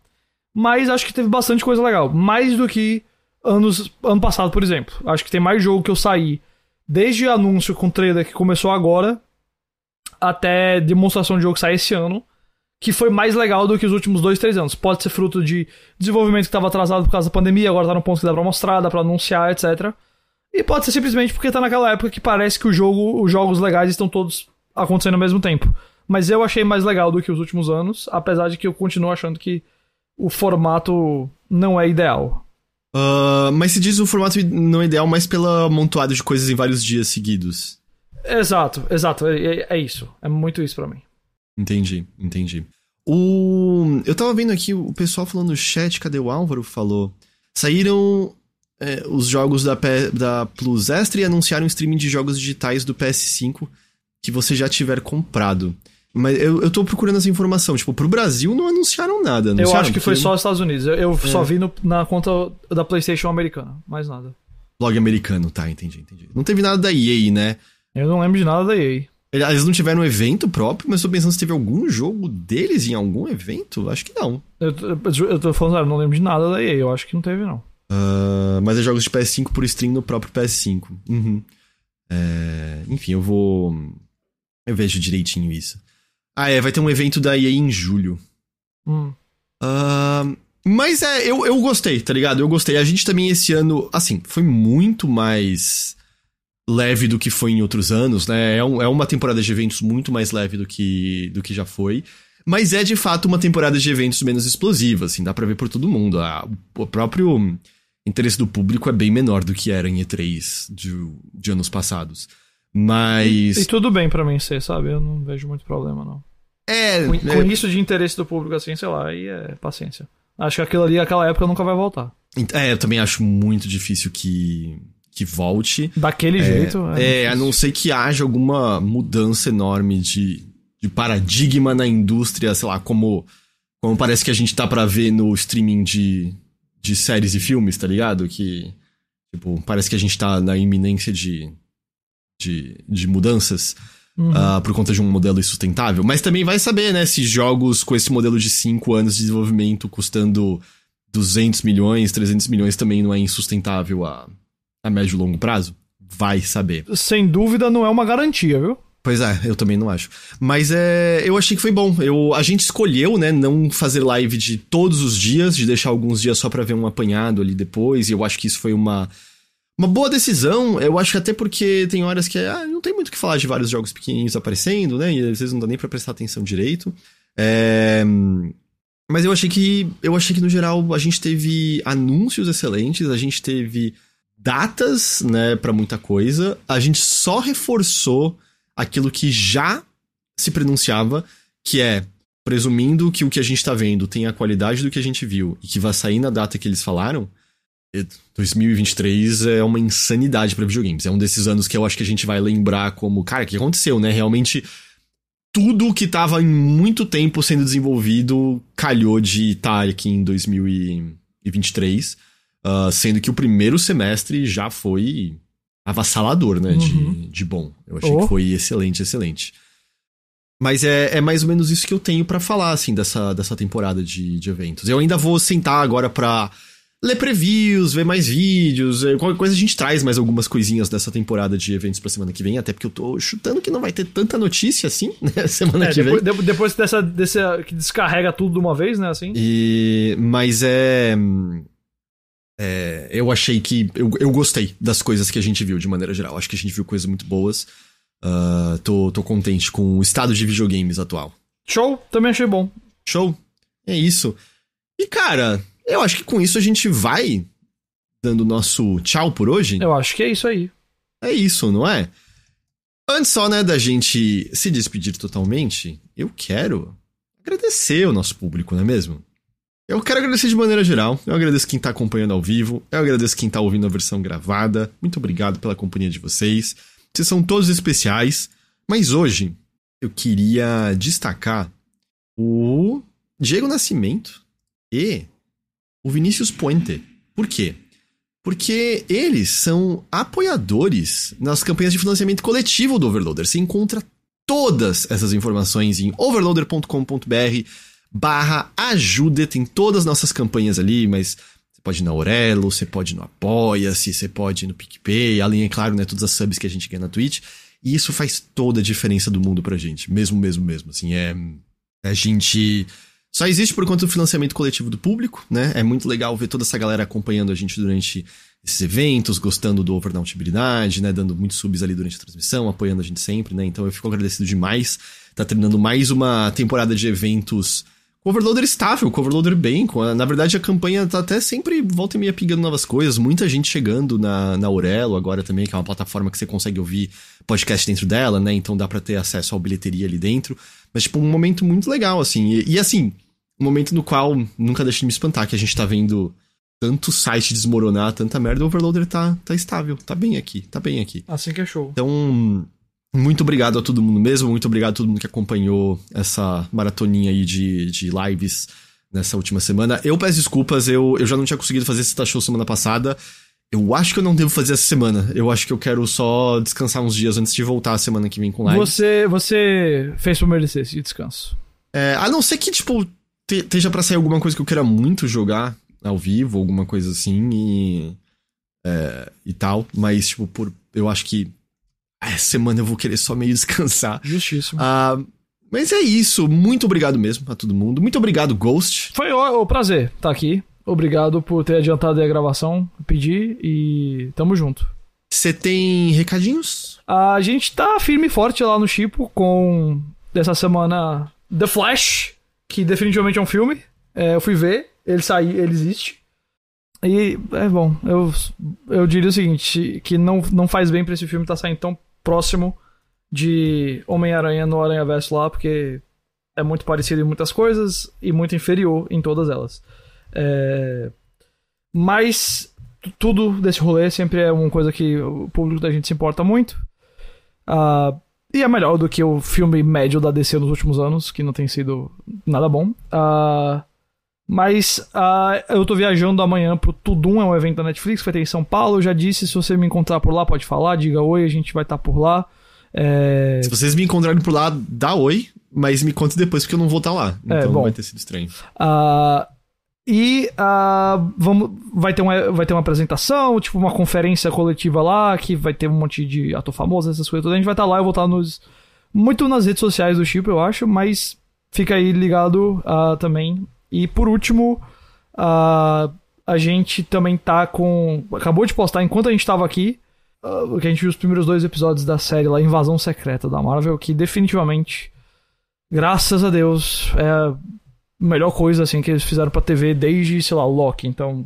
Mas acho que teve bastante coisa legal. Mais do que anos, ano passado, por exemplo. Acho que tem mais jogo que eu saí desde anúncio com trailer que começou agora até demonstração de jogo que sai esse ano que foi mais legal do que os últimos dois, três anos. Pode ser fruto de desenvolvimento que estava atrasado por causa da pandemia, agora tá no ponto que dá pra mostrar, dá pra anunciar, etc. E pode ser simplesmente porque tá naquela época que parece que o jogo, os jogos legais estão todos acontecendo ao mesmo tempo. Mas eu achei mais legal do que os últimos anos, apesar de que eu continuo achando que o formato não é ideal. Uh, mas se diz o formato não é ideal, mas pela amontoada de coisas em vários dias seguidos. Exato, exato. É, é, é isso. É muito isso para mim. Entendi, entendi. O... Eu tava vendo aqui o pessoal falando no chat, cadê o Álvaro? Falou. Saíram é, os jogos da, P, da Plus Extra e anunciaram o streaming de jogos digitais do PS5 que você já tiver comprado. Mas eu, eu tô procurando essa informação. Tipo, pro Brasil não anunciaram nada. Anunciaram? Eu acho que foi só os Estados Unidos. Eu, eu é. só vi no, na conta da PlayStation americana. Mais nada. Blog americano, tá, entendi, entendi. Não teve nada da EA, né? Eu não lembro de nada da EA. Eles não tiveram um evento próprio, mas tô pensando se teve algum jogo deles em algum evento. Acho que não. Eu, eu, eu tô falando, eu não lembro de nada da EA. Eu acho que não teve, não. Uh, mas é jogos de PS5 por stream no próprio PS5. Uhum. É, enfim, eu vou. Eu vejo direitinho isso. Ah, é, vai ter um evento da EA em julho. Hum. Uh, mas é, eu, eu gostei, tá ligado? Eu gostei. A gente também esse ano, assim, foi muito mais leve do que foi em outros anos, né? É, um, é uma temporada de eventos muito mais leve do que, do que já foi. Mas é de fato uma temporada de eventos menos explosiva, assim, dá pra ver por todo mundo. Ah, o próprio interesse do público é bem menor do que era em E3 de, de anos passados. Mas. E, e tudo bem para mim ser, sabe? Eu não vejo muito problema, não. É. Com, é... com isso de interesse do público, assim, sei lá, aí é paciência. Acho que aquilo ali, aquela época, nunca vai voltar. É, eu também acho muito difícil que, que volte. Daquele é, jeito. É, é a não ser que haja alguma mudança enorme de, de paradigma na indústria, sei lá, como, como parece que a gente tá para ver no streaming de, de séries e filmes, tá ligado? Que, tipo, parece que a gente tá na iminência de, de, de mudanças. Uhum. Uh, por conta de um modelo insustentável. Mas também vai saber, né, se jogos com esse modelo de 5 anos de desenvolvimento custando 200 milhões, 300 milhões também não é insustentável a, a médio e longo prazo. Vai saber. Sem dúvida não é uma garantia, viu? Pois é, eu também não acho. Mas é, eu achei que foi bom. Eu, a gente escolheu, né, não fazer live de todos os dias, de deixar alguns dias só para ver um apanhado ali depois, e eu acho que isso foi uma uma boa decisão. Eu acho que até porque tem horas que ah, não tem muito o que falar de vários jogos pequenininhos aparecendo, né, e às vezes não dá nem para prestar atenção direito. É... Mas eu achei que. Eu achei que, no geral, a gente teve anúncios excelentes, a gente teve datas, né, para muita coisa. A gente só reforçou aquilo que já se pronunciava, que é presumindo que o que a gente tá vendo tem a qualidade do que a gente viu e que vai sair na data que eles falaram, 2023 é uma insanidade para videogames. É um desses anos que eu acho que a gente vai lembrar como, cara, o que aconteceu, né? Realmente tudo que tava em muito tempo sendo desenvolvido calhou de estar aqui em 2023, uh, sendo que o primeiro semestre já foi avassalador, né? Uhum. De, de bom. Eu achei oh. que foi excelente, excelente. Mas é, é mais ou menos isso que eu tenho para falar, assim, dessa, dessa temporada de, de eventos. Eu ainda vou sentar agora pra ler previews, ver mais vídeos, é, qualquer coisa a gente traz mais algumas coisinhas dessa temporada de eventos pra semana que vem, até porque eu tô chutando que não vai ter tanta notícia assim, <laughs> né, semana é, que depois, vem. Depois dessa, dessa, que descarrega tudo de uma vez, né, assim. E, mas é... É, eu achei que. Eu, eu gostei das coisas que a gente viu de maneira geral. Acho que a gente viu coisas muito boas. Uh, tô, tô contente com o estado de videogames atual. Show, também achei bom. Show. É isso. E cara, eu acho que com isso a gente vai dando o nosso tchau por hoje. Eu acho que é isso aí. É isso, não é? Antes só, né, da gente se despedir totalmente, eu quero agradecer o nosso público, não é mesmo? Eu quero agradecer de maneira geral. Eu agradeço quem tá acompanhando ao vivo. Eu agradeço quem tá ouvindo a versão gravada. Muito obrigado pela companhia de vocês. Vocês são todos especiais. Mas hoje eu queria destacar o Diego Nascimento e o Vinícius Puente. Por quê? Porque eles são apoiadores nas campanhas de financiamento coletivo do Overloader. Você encontra todas essas informações em overloader.com.br barra ajuda. Tem todas as nossas campanhas ali, mas você pode ir na Aurelo, você pode ir no Apoia-se, você pode ir no PicPay, além, é claro, né, todas as subs que a gente ganha na Twitch. E isso faz toda a diferença do mundo pra gente. Mesmo, mesmo, mesmo. Assim, é. A gente só existe por conta do financiamento coletivo do público, né? É muito legal ver toda essa galera acompanhando a gente durante esses eventos, gostando do Overnautibilidade, né? Dando muitos subs ali durante a transmissão, apoiando a gente sempre, né? Então eu fico agradecido demais. Tá terminando mais uma temporada de eventos com overloader estável, com overloader bem. Com na verdade, a campanha tá até sempre volta e meia pingando novas coisas. Muita gente chegando na, na Aurelo agora também, que é uma plataforma que você consegue ouvir podcast dentro dela, né? Então dá para ter acesso à bilheteria ali dentro. Mas, tipo, um momento muito legal, assim. E, e assim, um momento no qual nunca deixa de me espantar, que a gente tá vendo tanto site desmoronar, tanta merda, o Overloader tá, tá estável, tá bem aqui, tá bem aqui. Assim que é show. Então, muito obrigado a todo mundo mesmo, muito obrigado a todo mundo que acompanhou essa maratoninha aí de, de lives nessa última semana. Eu peço desculpas, eu, eu já não tinha conseguido fazer esse show semana passada. Eu acho que eu não devo fazer essa semana. Eu acho que eu quero só descansar uns dias antes de voltar a semana que vem com live. Você, você fez por merecer esse descanso. É, a não ser que, tipo, esteja para sair alguma coisa que eu queira muito jogar ao vivo, alguma coisa assim, e. É, e tal. Mas, tipo, por, eu acho que essa semana eu vou querer só meio descansar. Justíssimo. Uh, mas é isso. Muito obrigado mesmo a todo mundo. Muito obrigado, Ghost. Foi o, o prazer estar tá aqui. Obrigado por ter adiantado a gravação, pedir e tamo junto. Você tem recadinhos? A gente tá firme e forte lá no Chipo com dessa semana The Flash, que definitivamente é um filme. É, eu fui ver, ele saiu, ele existe. E é bom, eu, eu diria o seguinte, que não, não faz bem para esse filme estar tá saindo tão próximo de Homem-Aranha no Aranha Verso lá, porque é muito parecido em muitas coisas e muito inferior em todas elas. É... Mas tudo desse rolê sempre é uma coisa que o público da gente se importa muito. Uh, e é melhor do que o filme médio da DC nos últimos anos, que não tem sido nada bom. Uh, mas uh, eu tô viajando amanhã pro Tudum, é um evento da Netflix, vai ter em São Paulo. Eu já disse, se você me encontrar por lá, pode falar, diga oi, a gente vai estar tá por lá. É... Se vocês me encontrarem por lá, dá oi, mas me conte depois, porque eu não vou estar tá lá. É, então é, bom, vai ter sido estranho. Uh, e uh, vamos, vai, ter uma, vai ter uma apresentação, tipo uma conferência coletiva lá, que vai ter um monte de ator famoso, essas coisas todas. A gente vai estar tá lá, eu vou estar tá nos, muito nas redes sociais do Chip, eu acho, mas fica aí ligado uh, também. E por último, uh, a gente também tá com. Acabou de postar enquanto a gente tava aqui. que a gente viu os primeiros dois episódios da série lá, Invasão Secreta da Marvel, que definitivamente Graças a Deus, é a melhor coisa assim que eles fizeram pra TV desde, sei lá, o Loki. Então,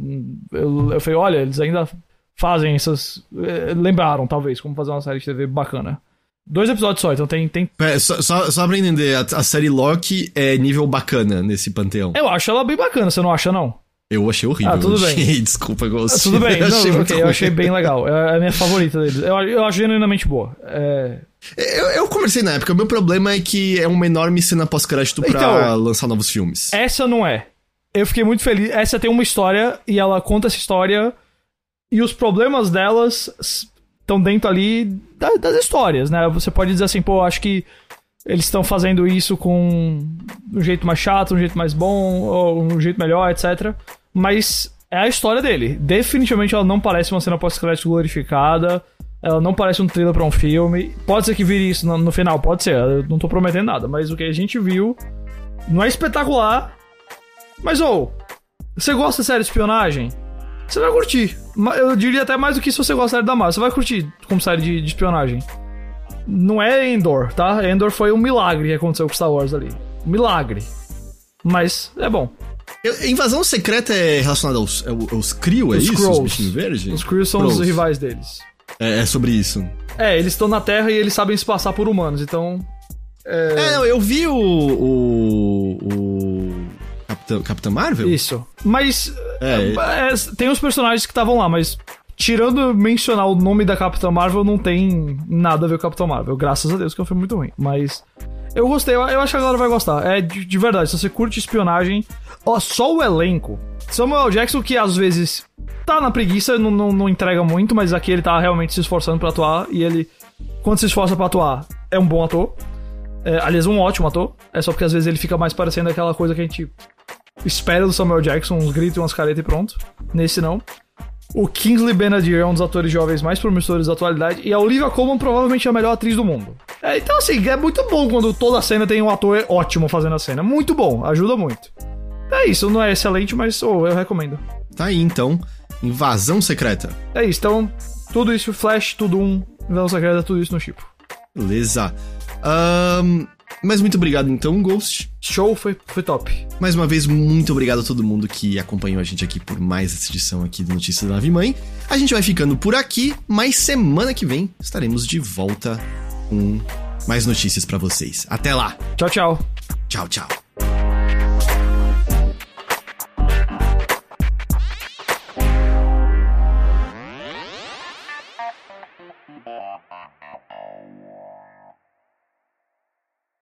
eu, eu falei, olha, eles ainda fazem essas. eh, Lembraram, talvez, como fazer uma série de TV bacana. Dois episódios só, então tem. tem É, só, só, só pra entender, a, a série Loki é nível bacana nesse panteão. eu acho ela bem bacana, você não acha, não? Eu achei horrível. Ah, tudo bem. <laughs> Desculpa, Ghost. Ah, Tudo bem, eu não, achei muito ok, eu achei bem legal. É a minha favorita deles. Eu, eu acho genuinamente boa. É, Eu, eu conversei na época, o meu problema é que é uma enorme cena pós-crédito pra Então, lançar novos filmes. Essa não é. Eu fiquei muito feliz. Essa tem uma história e ela conta essa história e os problemas delas estão dentro ali da- das histórias, né? Você pode dizer assim, pô, acho que eles estão fazendo isso com um jeito mais chato, um jeito mais bom, ou um jeito melhor, etc. Mas é a história dele. Definitivamente ela não parece uma cena pós-crédito glorificada. Ela não parece um trailer pra um filme. Pode ser que vire isso no, no final, pode ser. Eu não tô prometendo nada. Mas o que a gente viu não é espetacular. Mas, ô, você gosta de série de espionagem? Você vai curtir. Eu diria até mais do que se você gosta de série da Marvel. Você vai curtir como série de, de espionagem. Não é Endor, tá? Endor foi um milagre que aconteceu com Star Wars ali. Milagre. Mas é bom. Invasão Secreta é relacionada aos, aos, aos Kree, é Os isso? Os bichinhos verdes? Os Crews são os rivais deles. É, é sobre isso. É, eles estão na Terra e eles sabem se passar por humanos, então. É, não, eu vi o. o. o Capitã Marvel? Isso. Mas. É. é, tem os personagens que estavam lá, mas. Tirando mencionar o nome da Capitã Marvel, não tem nada a ver com Capitã Marvel. Graças a Deus, que é um filme muito ruim. Mas. Eu gostei, eu, eu acho que a galera vai gostar. É de, de verdade, se você curte espionagem. Ó, só o elenco. Samuel Jackson, que às vezes tá na preguiça, não, não, não entrega muito, mas aqui ele tá realmente se esforçando pra atuar. E ele, quando se esforça pra atuar, é um bom ator. É, aliás, um ótimo ator. É só porque às vezes ele fica mais parecendo aquela coisa que a gente espera do Samuel Jackson, uns gritos e umas caretas e pronto. Nesse não. O Kingsley Benadir é um dos atores jovens mais promissores da atualidade e a Olivia Colman provavelmente é a melhor atriz do mundo. É, então assim, é muito bom quando toda a cena tem um ator ótimo fazendo a cena. Muito bom, ajuda muito. É isso, não é excelente, mas oh, eu recomendo. Tá aí então. Invasão Secreta. É isso, então tudo isso, Flash, tudo um, Invasão Secreta, tudo isso no chip. Beleza. Ahn, mas muito obrigado então, Ghost. Show, foi, foi top. Mais uma vez, muito obrigado a todo mundo que acompanhou a gente aqui por mais essa edição aqui do Notícias da Nave Mãe. A gente vai ficando por aqui, mas semana que vem estaremos de volta com mais notícias pra vocês. Até lá. Tchau, tchau. Tchau, tchau.